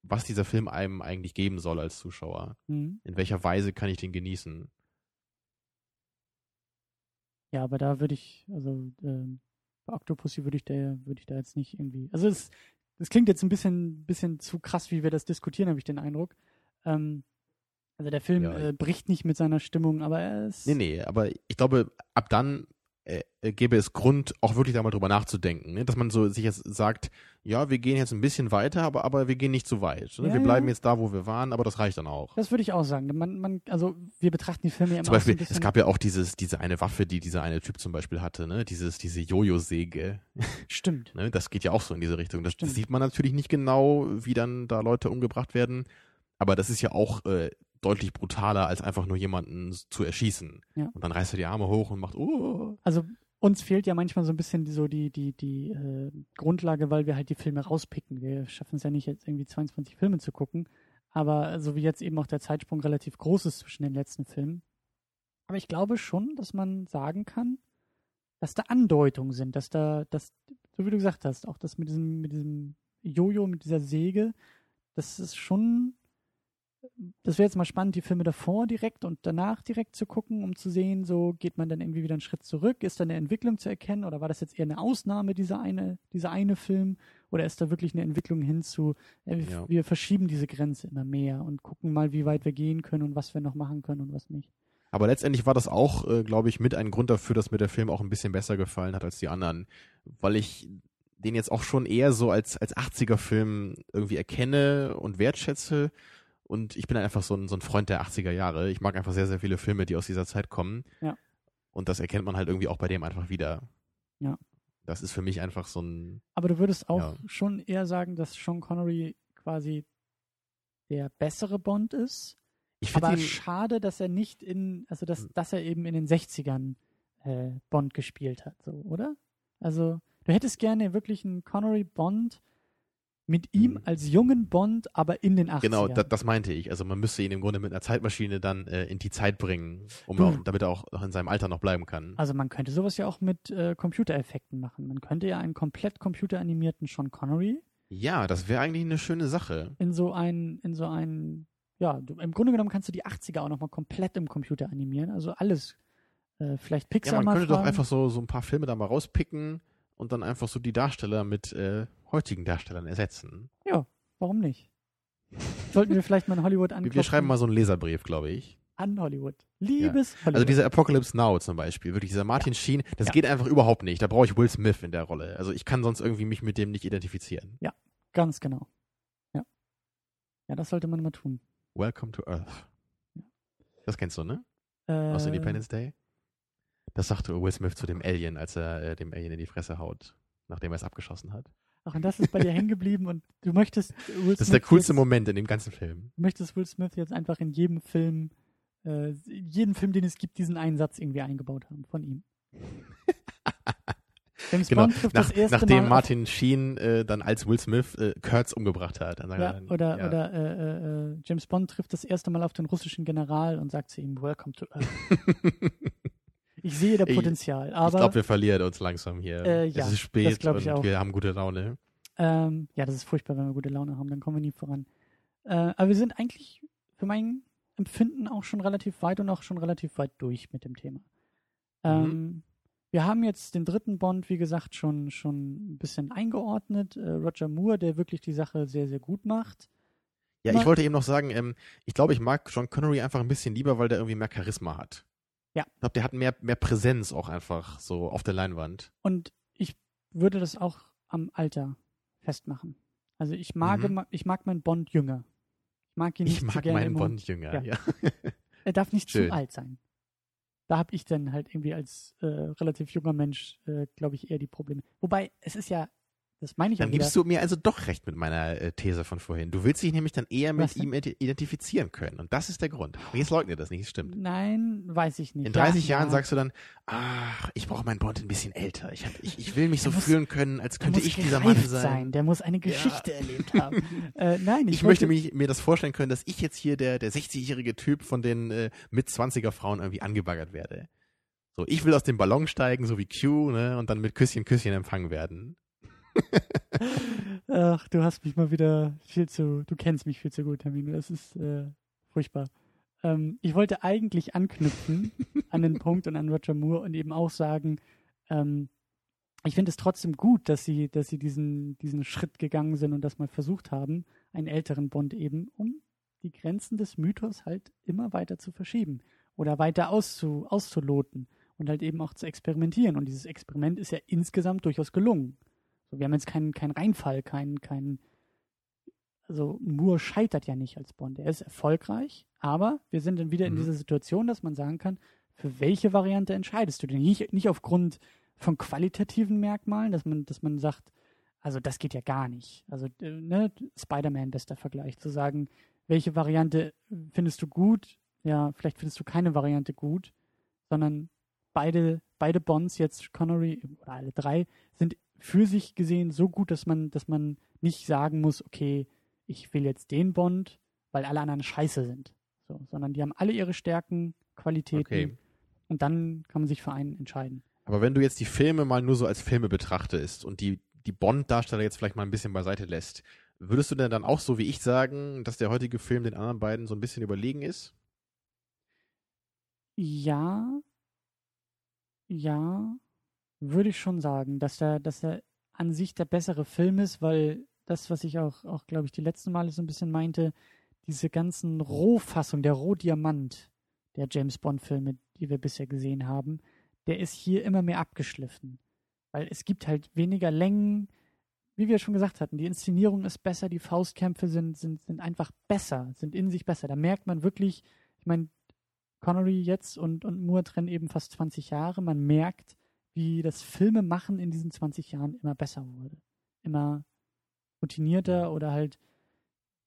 was dieser Film einem eigentlich geben soll als Zuschauer. Mhm. In welcher Weise kann ich den genießen? Ja, aber da würde ich, also ähm, bei Octopussy würde ich da würde ich da jetzt nicht irgendwie. Also es, das klingt jetzt ein bisschen, bisschen zu krass, wie wir das diskutieren, habe ich den Eindruck. Ähm, also der Film Ja. äh, bricht nicht mit seiner Stimmung, aber er ist. Nee, nee, aber ich glaube, ab dann äh, äh, gäbe es Grund, auch wirklich da mal drüber nachzudenken. Ne? Dass man so sich jetzt sagt, ja, wir gehen jetzt ein bisschen weiter, aber, aber wir gehen nicht zu weit. Ne? Ja, wir bleiben ja. jetzt da, wo wir waren, aber das reicht dann auch. Das würde ich auch sagen. Man, man, also wir betrachten die Filme ja immer Zum so Beispiel, ein bisschen. es gab ja auch dieses, diese eine Waffe, die dieser eine Typ zum Beispiel hatte, ne? Dieses, diese Jojo-Säge. <laughs> Stimmt. Ne? Das geht ja auch so in diese Richtung. Das, das sieht man natürlich nicht genau, wie dann da Leute umgebracht werden. Aber das ist ja auch äh, deutlich brutaler, als einfach nur jemanden zu erschießen. Ja. Und dann reißt er die Arme hoch und macht, oh. Also uns fehlt ja manchmal so ein bisschen die, so die, die, die äh, Grundlage, weil wir halt die Filme rauspicken. Wir schaffen es ja nicht, jetzt irgendwie 22 Filme zu gucken. Aber so wie jetzt eben auch der Zeitsprung relativ groß ist zwischen den letzten Filmen. Aber ich glaube schon, dass man sagen kann, dass da Andeutungen sind, dass da, dass, so wie du gesagt hast, auch das mit diesem, mit diesem Jojo, mit dieser Säge, das ist schon, das wäre jetzt mal spannend, die Filme davor direkt und danach direkt zu gucken, um zu sehen, so geht man dann irgendwie wieder einen Schritt zurück, ist da eine Entwicklung zu erkennen oder war das jetzt eher eine Ausnahme, dieser eine, dieser eine Film oder ist da wirklich eine Entwicklung hin zu, äh, wir, Ja. wir verschieben diese Grenze immer mehr und gucken mal, wie weit wir gehen können und was wir noch machen können und was nicht. Aber letztendlich war das auch, äh, glaube ich, mit ein Grund dafür, dass mir der Film auch ein bisschen besser gefallen hat als die anderen. Weil ich den jetzt auch schon eher so als, als 80er-Film irgendwie erkenne und wertschätze. Und ich bin einfach so ein, so ein Freund der 80er Jahre. Ich mag einfach sehr, sehr viele Filme, die aus dieser Zeit kommen. Ja. Und das erkennt man halt irgendwie auch bei dem einfach wieder. Ja. Das ist für mich einfach so ein, Aber du würdest auch Ja. schon eher sagen, dass Sean Connery quasi der bessere Bond ist. ich finde ihn, schade, dass er nicht in, also dass, Hm. dass er eben in den 60ern äh, Bond gespielt hat, so, oder? Also, du hättest gerne wirklich einen Connery Bond mit ihm Hm. als jungen Bond, aber in den 80ern. genau, das, das meinte ich. Also man müsste ihn im Grunde mit einer Zeitmaschine dann äh, in die Zeit bringen, um auch, damit er auch noch in seinem Alter noch bleiben kann. Also man könnte sowas ja auch mit äh, Computereffekten machen. Man könnte ja einen komplett computeranimierten Sean Connery Ja, das wäre eigentlich eine schöne Sache. in so einen, in so einen, ja, im Grunde genommen kannst du die 80er auch nochmal komplett im Computer animieren. Also alles. Äh, vielleicht Ja, Pixar man mal könnte doch fragen. einfach so, so ein paar Filme da mal rauspicken und dann einfach so die Darsteller mit äh, heutigen Darstellern ersetzen. Warum nicht? <laughs> Sollten wir vielleicht mal in Hollywood anklopfen? wir schreiben mal so einen Leserbrief, glaube ich. an Hollywood. Liebes Hollywood. Also dieser Apocalypse Now zum Beispiel, wirklich dieser Martin Sheen, das Ja. geht einfach überhaupt nicht. Da brauche ich Will Smith in der Rolle. Also ich kann sonst irgendwie mich mit dem nicht identifizieren. Ganz genau. Ja. Ja, das sollte man mal tun. Welcome to Earth. Das kennst du, ne? Äh, Aus Independence Day. Das sagte Will Smith zu dem Alien, als er äh, dem Alien in die Fresse haut, nachdem er es abgeschossen hat. Ach, und das ist bei dir hängen geblieben und du möchtest Will Das ist der Smith coolste jetzt, Moment in dem ganzen Film. Du möchtest Will Smith jetzt einfach in jedem Film, äh, in jedem Film, den es gibt, diesen einen Satz irgendwie eingebaut haben von ihm. <laughs> James Genau, Bond trifft Nach, das erste nachdem Mal Martin Sheen äh, dann als Will Smith äh, Kurtz umgebracht hat. Ja, dann, oder, ja. oder äh, äh, äh, James Bond trifft das erste Mal auf den russischen General und sagt zu ihm, Welcome to Earth. <laughs> Ich sehe da Ich- Potenzial, ich aber glaube, wir verlieren uns langsam hier. Äh, ja, es ist spät ich und auch. wir haben gute Laune. Ähm, ja, das ist furchtbar, wenn wir gute Laune haben, dann kommen wir nie voran. Äh, aber wir sind eigentlich für mein Empfinden auch schon relativ weit und auch schon relativ weit durch mit dem Thema. Ähm, wir haben jetzt den dritten Bond, wie gesagt, schon, schon ein bisschen eingeordnet. Äh, Roger Moore, der wirklich die Sache sehr, sehr gut macht. Ja, ich wollte eben noch sagen, ähm, ich glaube, ich mag John Connery einfach ein bisschen lieber, weil der irgendwie mehr Charisma hat. Ja. Ich glaube, der hat mehr, mehr Präsenz auch einfach so auf der Leinwand. Und ich würde das auch am Alter festmachen. Also ich mag, Mhm. ich mag meinen Bond jünger. Ich mag ihn nicht Ich zu mag gerne meinen Bond jünger. Ja. Ja. <laughs> Er darf nicht Schön. zu alt sein. Da habe ich dann halt irgendwie als äh, relativ junger Mensch, äh, glaube ich, eher die Probleme. Wobei, es ist ja, das meine ich Dann ja wieder, gibst du mir also doch recht mit meiner äh, These von vorhin. Du willst dich nämlich dann eher mit Was ihm ident- identifizieren können. Und das ist der Grund. Und jetzt leugne das nicht, es stimmt. Nein, weiß ich nicht. In 30 ja, Jahren ja. sagst du dann, ach, ich brauche meinen Bond ein bisschen älter. Ich, hab, ich, ich will mich so Der muss- fühlen können, als könnte ich dieser Mann gereift sein. Der muss eine Geschichte erlebt haben. <laughs> äh, nein, ich, Ich, möchte mich, mir das vorstellen können, dass ich jetzt hier der, der 60-jährige Typ von den äh, mit 20er Frauen irgendwie angebaggert werde. So, ich will aus dem Ballon steigen, so wie Q, ne, und dann mit Küsschen, Küsschen empfangen werden. Ach, du hast mich mal wieder viel zu, du kennst mich viel zu gut, Hermine. Das ist äh, furchtbar. Ähm, ich wollte eigentlich anknüpfen <laughs> an den Punkt und an Roger Moore und eben auch sagen, ähm, ich finde es trotzdem gut, dass sie, dass sie diesen, diesen Schritt gegangen sind und das mal versucht haben, einen älteren Bond eben, um die Grenzen des Mythos halt immer weiter zu verschieben oder weiter auszu, auszuloten und halt eben auch zu experimentieren. Und dieses Experiment ist ja insgesamt durchaus gelungen. So, wir haben jetzt keinen kein Reinfall, keinen, kein, also Moore scheitert ja nicht als Bond. Er ist erfolgreich, aber wir sind dann wieder mhm. in dieser Situation, dass man sagen kann, für welche Variante entscheidest du denn? Nicht, nicht aufgrund von qualitativen Merkmalen, dass man, dass man sagt, also das geht ja gar nicht. Also äh, ne, Spider-Man bester Vergleich, zu sagen, welche Variante findest du gut? Ja, vielleicht findest du keine Variante gut, sondern beide, beide Bonds jetzt, Connery oder alle drei, sind für sich gesehen so gut, dass man, dass man nicht sagen muss, okay, ich will jetzt den Bond, weil alle anderen scheiße sind. So, sondern die haben alle ihre Stärken, Qualitäten. Okay. Und dann kann man sich für einen entscheiden. Aber wenn du jetzt die Filme mal nur so als Filme betrachtest und die, die Bond-Darsteller jetzt vielleicht mal ein bisschen beiseite lässt, würdest du denn dann auch so wie ich sagen, dass der heutige Film den anderen beiden so ein bisschen überlegen ist? Ja. Ja. Würde ich schon sagen, dass er, dass er an sich der bessere Film ist, weil das, was ich auch, auch glaube ich, die letzten Male so ein bisschen meinte, diese ganzen Rohfassung, der Rohdiamant der James Bond-Filme, die wir bisher gesehen haben, der ist hier immer mehr abgeschliffen. Weil es gibt halt weniger Längen, wie wir schon gesagt hatten, die Inszenierung ist besser, die Faustkämpfe sind, sind, sind einfach besser, sind in sich besser. Da merkt man wirklich, ich meine, Connery jetzt und, und Moore trennen eben fast 20 Jahre. Man merkt, wie das Filmemachen in diesen 20 Jahren immer besser wurde. Immer routinierter oder halt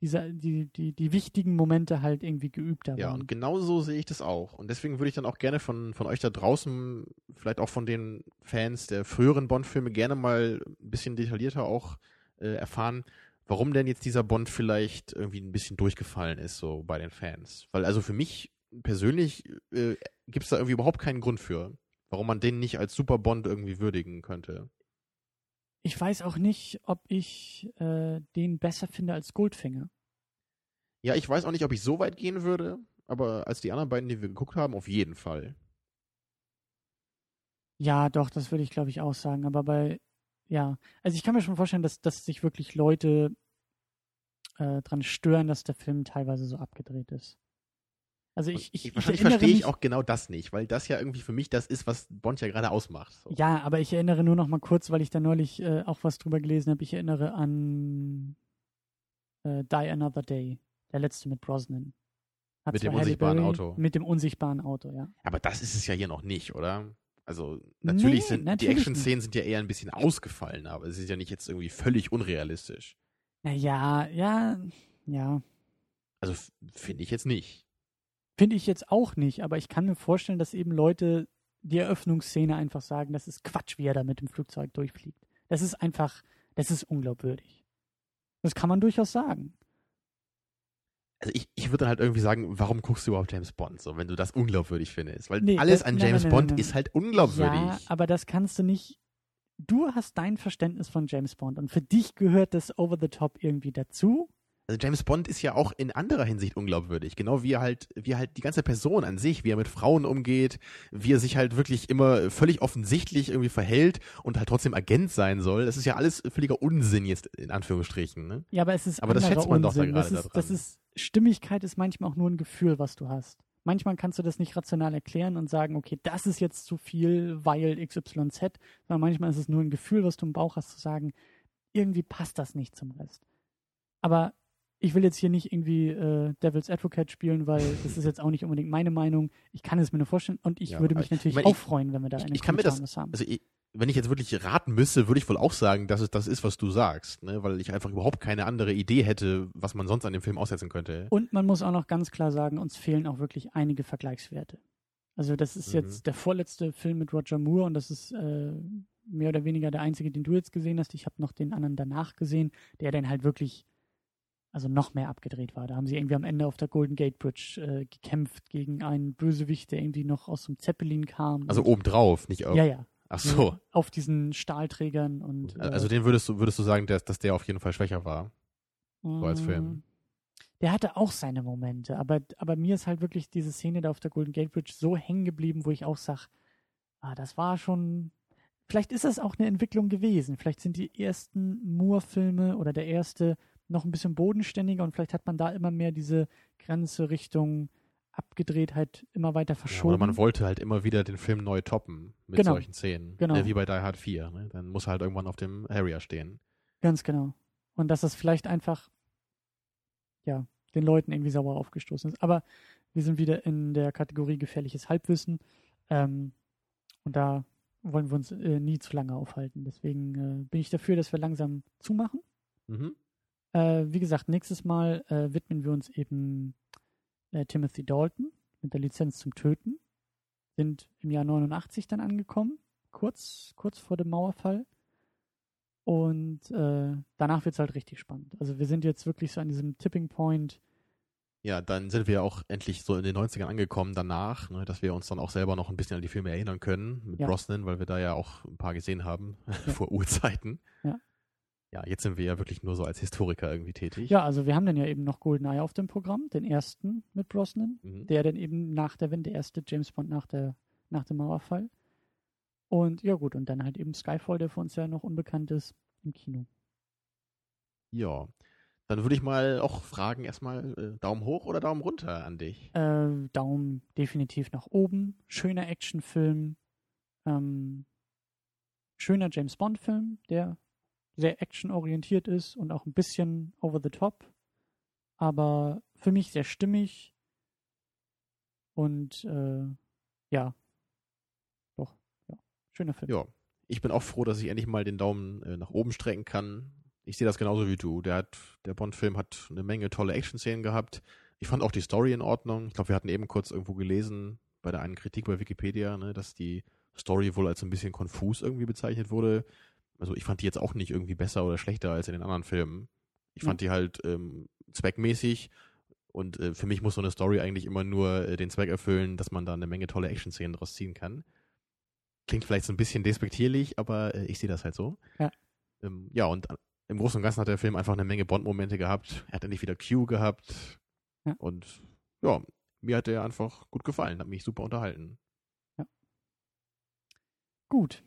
diese, die, die, die wichtigen Momente halt irgendwie geübter ja, waren. Ja, und genau so sehe ich das auch. Und deswegen würde ich dann auch gerne von, von euch da draußen, vielleicht auch von den Fans der früheren Bond-Filme, gerne mal ein bisschen detaillierter auch äh, erfahren, warum denn jetzt dieser Bond vielleicht irgendwie ein bisschen durchgefallen ist, so bei den Fans. Weil also für mich persönlich äh, gibt es da irgendwie überhaupt keinen Grund für, warum man den nicht als Super Bond irgendwie würdigen könnte. Ich weiß auch nicht, ob ich äh, den besser finde als Goldfinger. Ja, ich weiß auch nicht, ob ich so weit gehen würde, aber als die anderen beiden, die wir geguckt haben, auf jeden Fall. Ja, doch, das würde ich, glaube ich, auch sagen. Aber bei, ja, also ich kann mir schon vorstellen, dass, dass sich wirklich Leute äh, dran stören, dass der Film teilweise so abgedreht ist. Also ich, ich, ich wahrscheinlich verstehe ich auch genau das nicht, weil das ja irgendwie für mich das ist, was Bond ja gerade ausmacht. So. Ja, aber ich erinnere nur noch mal kurz, weil ich da neulich äh, auch was drüber gelesen habe. Ich erinnere an äh, Die Another Day, der letzte mit Brosnan. Hat mit dem unsichtbaren Berry, Auto. Mit dem unsichtbaren Auto, ja. Aber das ist es ja hier noch nicht, oder? Also natürlich nee, sind natürlich die Action-Szenen sind ja eher ein bisschen ausgefallen, aber es ist ja nicht jetzt irgendwie völlig unrealistisch. Naja, ja, ja. Also finde ich jetzt nicht. Finde ich jetzt auch nicht, aber ich kann mir vorstellen, dass eben Leute die Eröffnungsszene einfach sagen, das ist Quatsch, wie er da mit dem Flugzeug durchfliegt. Das ist einfach, das ist unglaubwürdig. Das kann man durchaus sagen. Also ich, ich würde halt irgendwie sagen, warum guckst du überhaupt James Bond, so wenn du das unglaubwürdig findest? Weil nee, alles das, an James nein, nein, Bond nein, ist halt unglaubwürdig. Ja, aber das kannst du nicht. Du hast dein Verständnis von James Bond und für dich gehört das Over the Top irgendwie dazu also James Bond ist ja auch in anderer Hinsicht unglaubwürdig, genau wie er halt, wie er halt die ganze Person an sich, wie er mit Frauen umgeht, wie er sich halt wirklich immer völlig offensichtlich irgendwie verhält und halt trotzdem Agent sein soll. Das ist ja alles völliger Unsinn jetzt in Anführungsstrichen. Ne? Ja, aber es ist aber das schätzt man Unsinn. doch da gerade das ist, Das ist Stimmigkeit ist manchmal auch nur ein Gefühl, was du hast. Manchmal kannst du das nicht rational erklären und sagen, okay, das ist jetzt zu viel, weil XYZ, sondern manchmal ist es nur ein Gefühl, was du im Bauch hast, zu sagen, irgendwie passt das nicht zum Rest. Aber ich will jetzt hier nicht irgendwie äh, Devil's Advocate spielen, weil das ist jetzt auch nicht unbedingt meine Meinung. Ich kann es mir nur vorstellen und ich ja, würde mich natürlich ich mein, auch freuen, wenn wir da ich, eine ich kann mir das, haben. Also ich, wenn ich jetzt wirklich raten müsste, würde ich wohl auch sagen, dass es das ist, was du sagst, ne? weil ich einfach überhaupt keine andere Idee hätte, was man sonst an dem Film aussetzen könnte. Und man muss auch noch ganz klar sagen, uns fehlen auch wirklich einige Vergleichswerte. Also das ist mhm. jetzt der vorletzte Film mit Roger Moore und das ist äh, mehr oder weniger der einzige, den du jetzt gesehen hast. Ich habe noch den anderen danach gesehen, der dann halt wirklich also noch mehr abgedreht war. Da haben sie irgendwie am Ende auf der Golden Gate Bridge äh, gekämpft gegen einen Bösewicht, der irgendwie noch aus dem Zeppelin kam. Also obendrauf, nicht auf. Ja, ja. Ach so. Auf diesen Stahlträgern und. Äh, also den würdest du, würdest du sagen, dass, dass der auf jeden Fall schwächer war? So als Film. Mm, Der hatte auch seine Momente, aber, aber mir ist halt wirklich diese Szene da auf der Golden Gate Bridge so hängen geblieben, wo ich auch sag, ah, das war schon. Vielleicht ist das auch eine Entwicklung gewesen. Vielleicht sind die ersten Moore-Filme oder der erste noch ein bisschen bodenständiger und vielleicht hat man da immer mehr diese Grenze Richtung Abgedrehtheit immer weiter Ja, verschoben. oder man wollte halt immer wieder den Film neu toppen mit Genau. solchen Szenen. Genau. Äh, wie bei Die Hard 4. Ne? Dann muss er halt irgendwann auf dem Harrier stehen. Ganz genau. Und dass das vielleicht einfach, ja, den Leuten irgendwie sauer aufgestoßen ist. Aber wir sind wieder in der Kategorie gefährliches Halbwissen. Ähm, und da wollen wir uns äh, nie zu lange aufhalten. Deswegen äh, bin ich dafür, dass wir langsam zumachen. Mhm. Äh, wie gesagt, nächstes Mal äh, widmen wir uns eben äh, Timothy Dalton mit der Lizenz zum Töten. Sind im Jahr 89 dann angekommen, kurz, kurz vor dem Mauerfall. Und äh, danach wird es halt richtig spannend. Also wir sind jetzt wirklich so an diesem Tipping Point. Ja, dann sind wir auch endlich so in den 90ern angekommen danach, ne, dass wir uns dann auch selber noch ein bisschen an die Filme erinnern können mit Ja. Brosnan, weil wir da ja auch ein paar gesehen haben <laughs> vor Urzeiten. Ja. Ja, jetzt sind wir ja wirklich nur so als Historiker irgendwie tätig. Ja, also wir haben dann ja eben noch GoldenEye auf dem Programm, den ersten mit Brosnan. Mhm. der dann eben nach der Wende, der erste James Bond nach, der, nach dem Mauerfall. Und ja gut, und dann halt eben Skyfall, der für uns ja noch unbekannt ist, im Kino. Ja. Dann würde ich mal auch fragen, erstmal äh, Daumen hoch oder Daumen runter an dich? Äh, Daumen definitiv nach oben. Schöner Actionfilm. Ähm, schöner James Bond-Film, der sehr actionorientiert ist und auch ein bisschen over the top. Aber für mich sehr stimmig. Und äh, ja, doch, ja, schöner Film. Ja. Ich bin auch froh, dass ich endlich mal den Daumen äh, nach oben strecken kann. Ich sehe das genauso wie du. Der der Bond-Film hat eine Menge tolle Action-Szenen gehabt. Ich fand auch die Story in Ordnung. Ich glaube, wir hatten eben kurz irgendwo gelesen bei der einen Kritik bei Wikipedia, ne, dass die Story wohl als ein bisschen konfus irgendwie bezeichnet wurde. Also ich fand die jetzt auch nicht irgendwie besser oder schlechter als in den anderen Filmen. Ich fand die halt ähm, zweckmäßig und äh, für mich muss so eine Story eigentlich immer nur äh, den Zweck erfüllen, dass man da eine Menge tolle Action-Szenen draus ziehen kann. Klingt vielleicht so ein bisschen despektierlich, aber äh, ich sehe das halt so. Ja. Ähm, ja, und im Großen und Ganzen hat der Film einfach eine Menge Bond-Momente gehabt. Er hat endlich wieder Q gehabt. Ja. Und ja, mir hat der einfach gut gefallen, hat mich super unterhalten. Gut.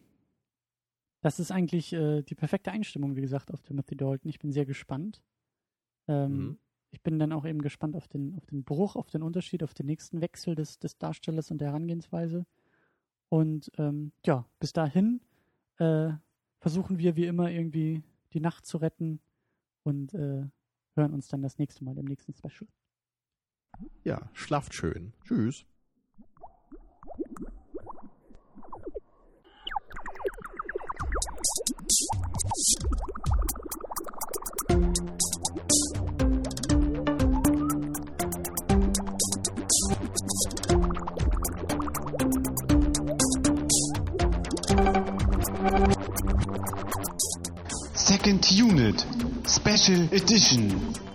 Das ist eigentlich äh, die perfekte Einstimmung, wie gesagt, auf Timothy Dalton. Ich bin sehr gespannt. Ähm, Mhm. Ich bin dann auch eben gespannt auf den, auf den Bruch, auf den Unterschied, auf den nächsten Wechsel des, des Darstellers und der Herangehensweise. Und ähm, ja, bis dahin äh, versuchen wir wie immer irgendwie die Nacht zu retten und äh, hören uns dann das nächste Mal im nächsten Special. Ja, schlaft schön. Tschüss. Second Unit, Special Edition.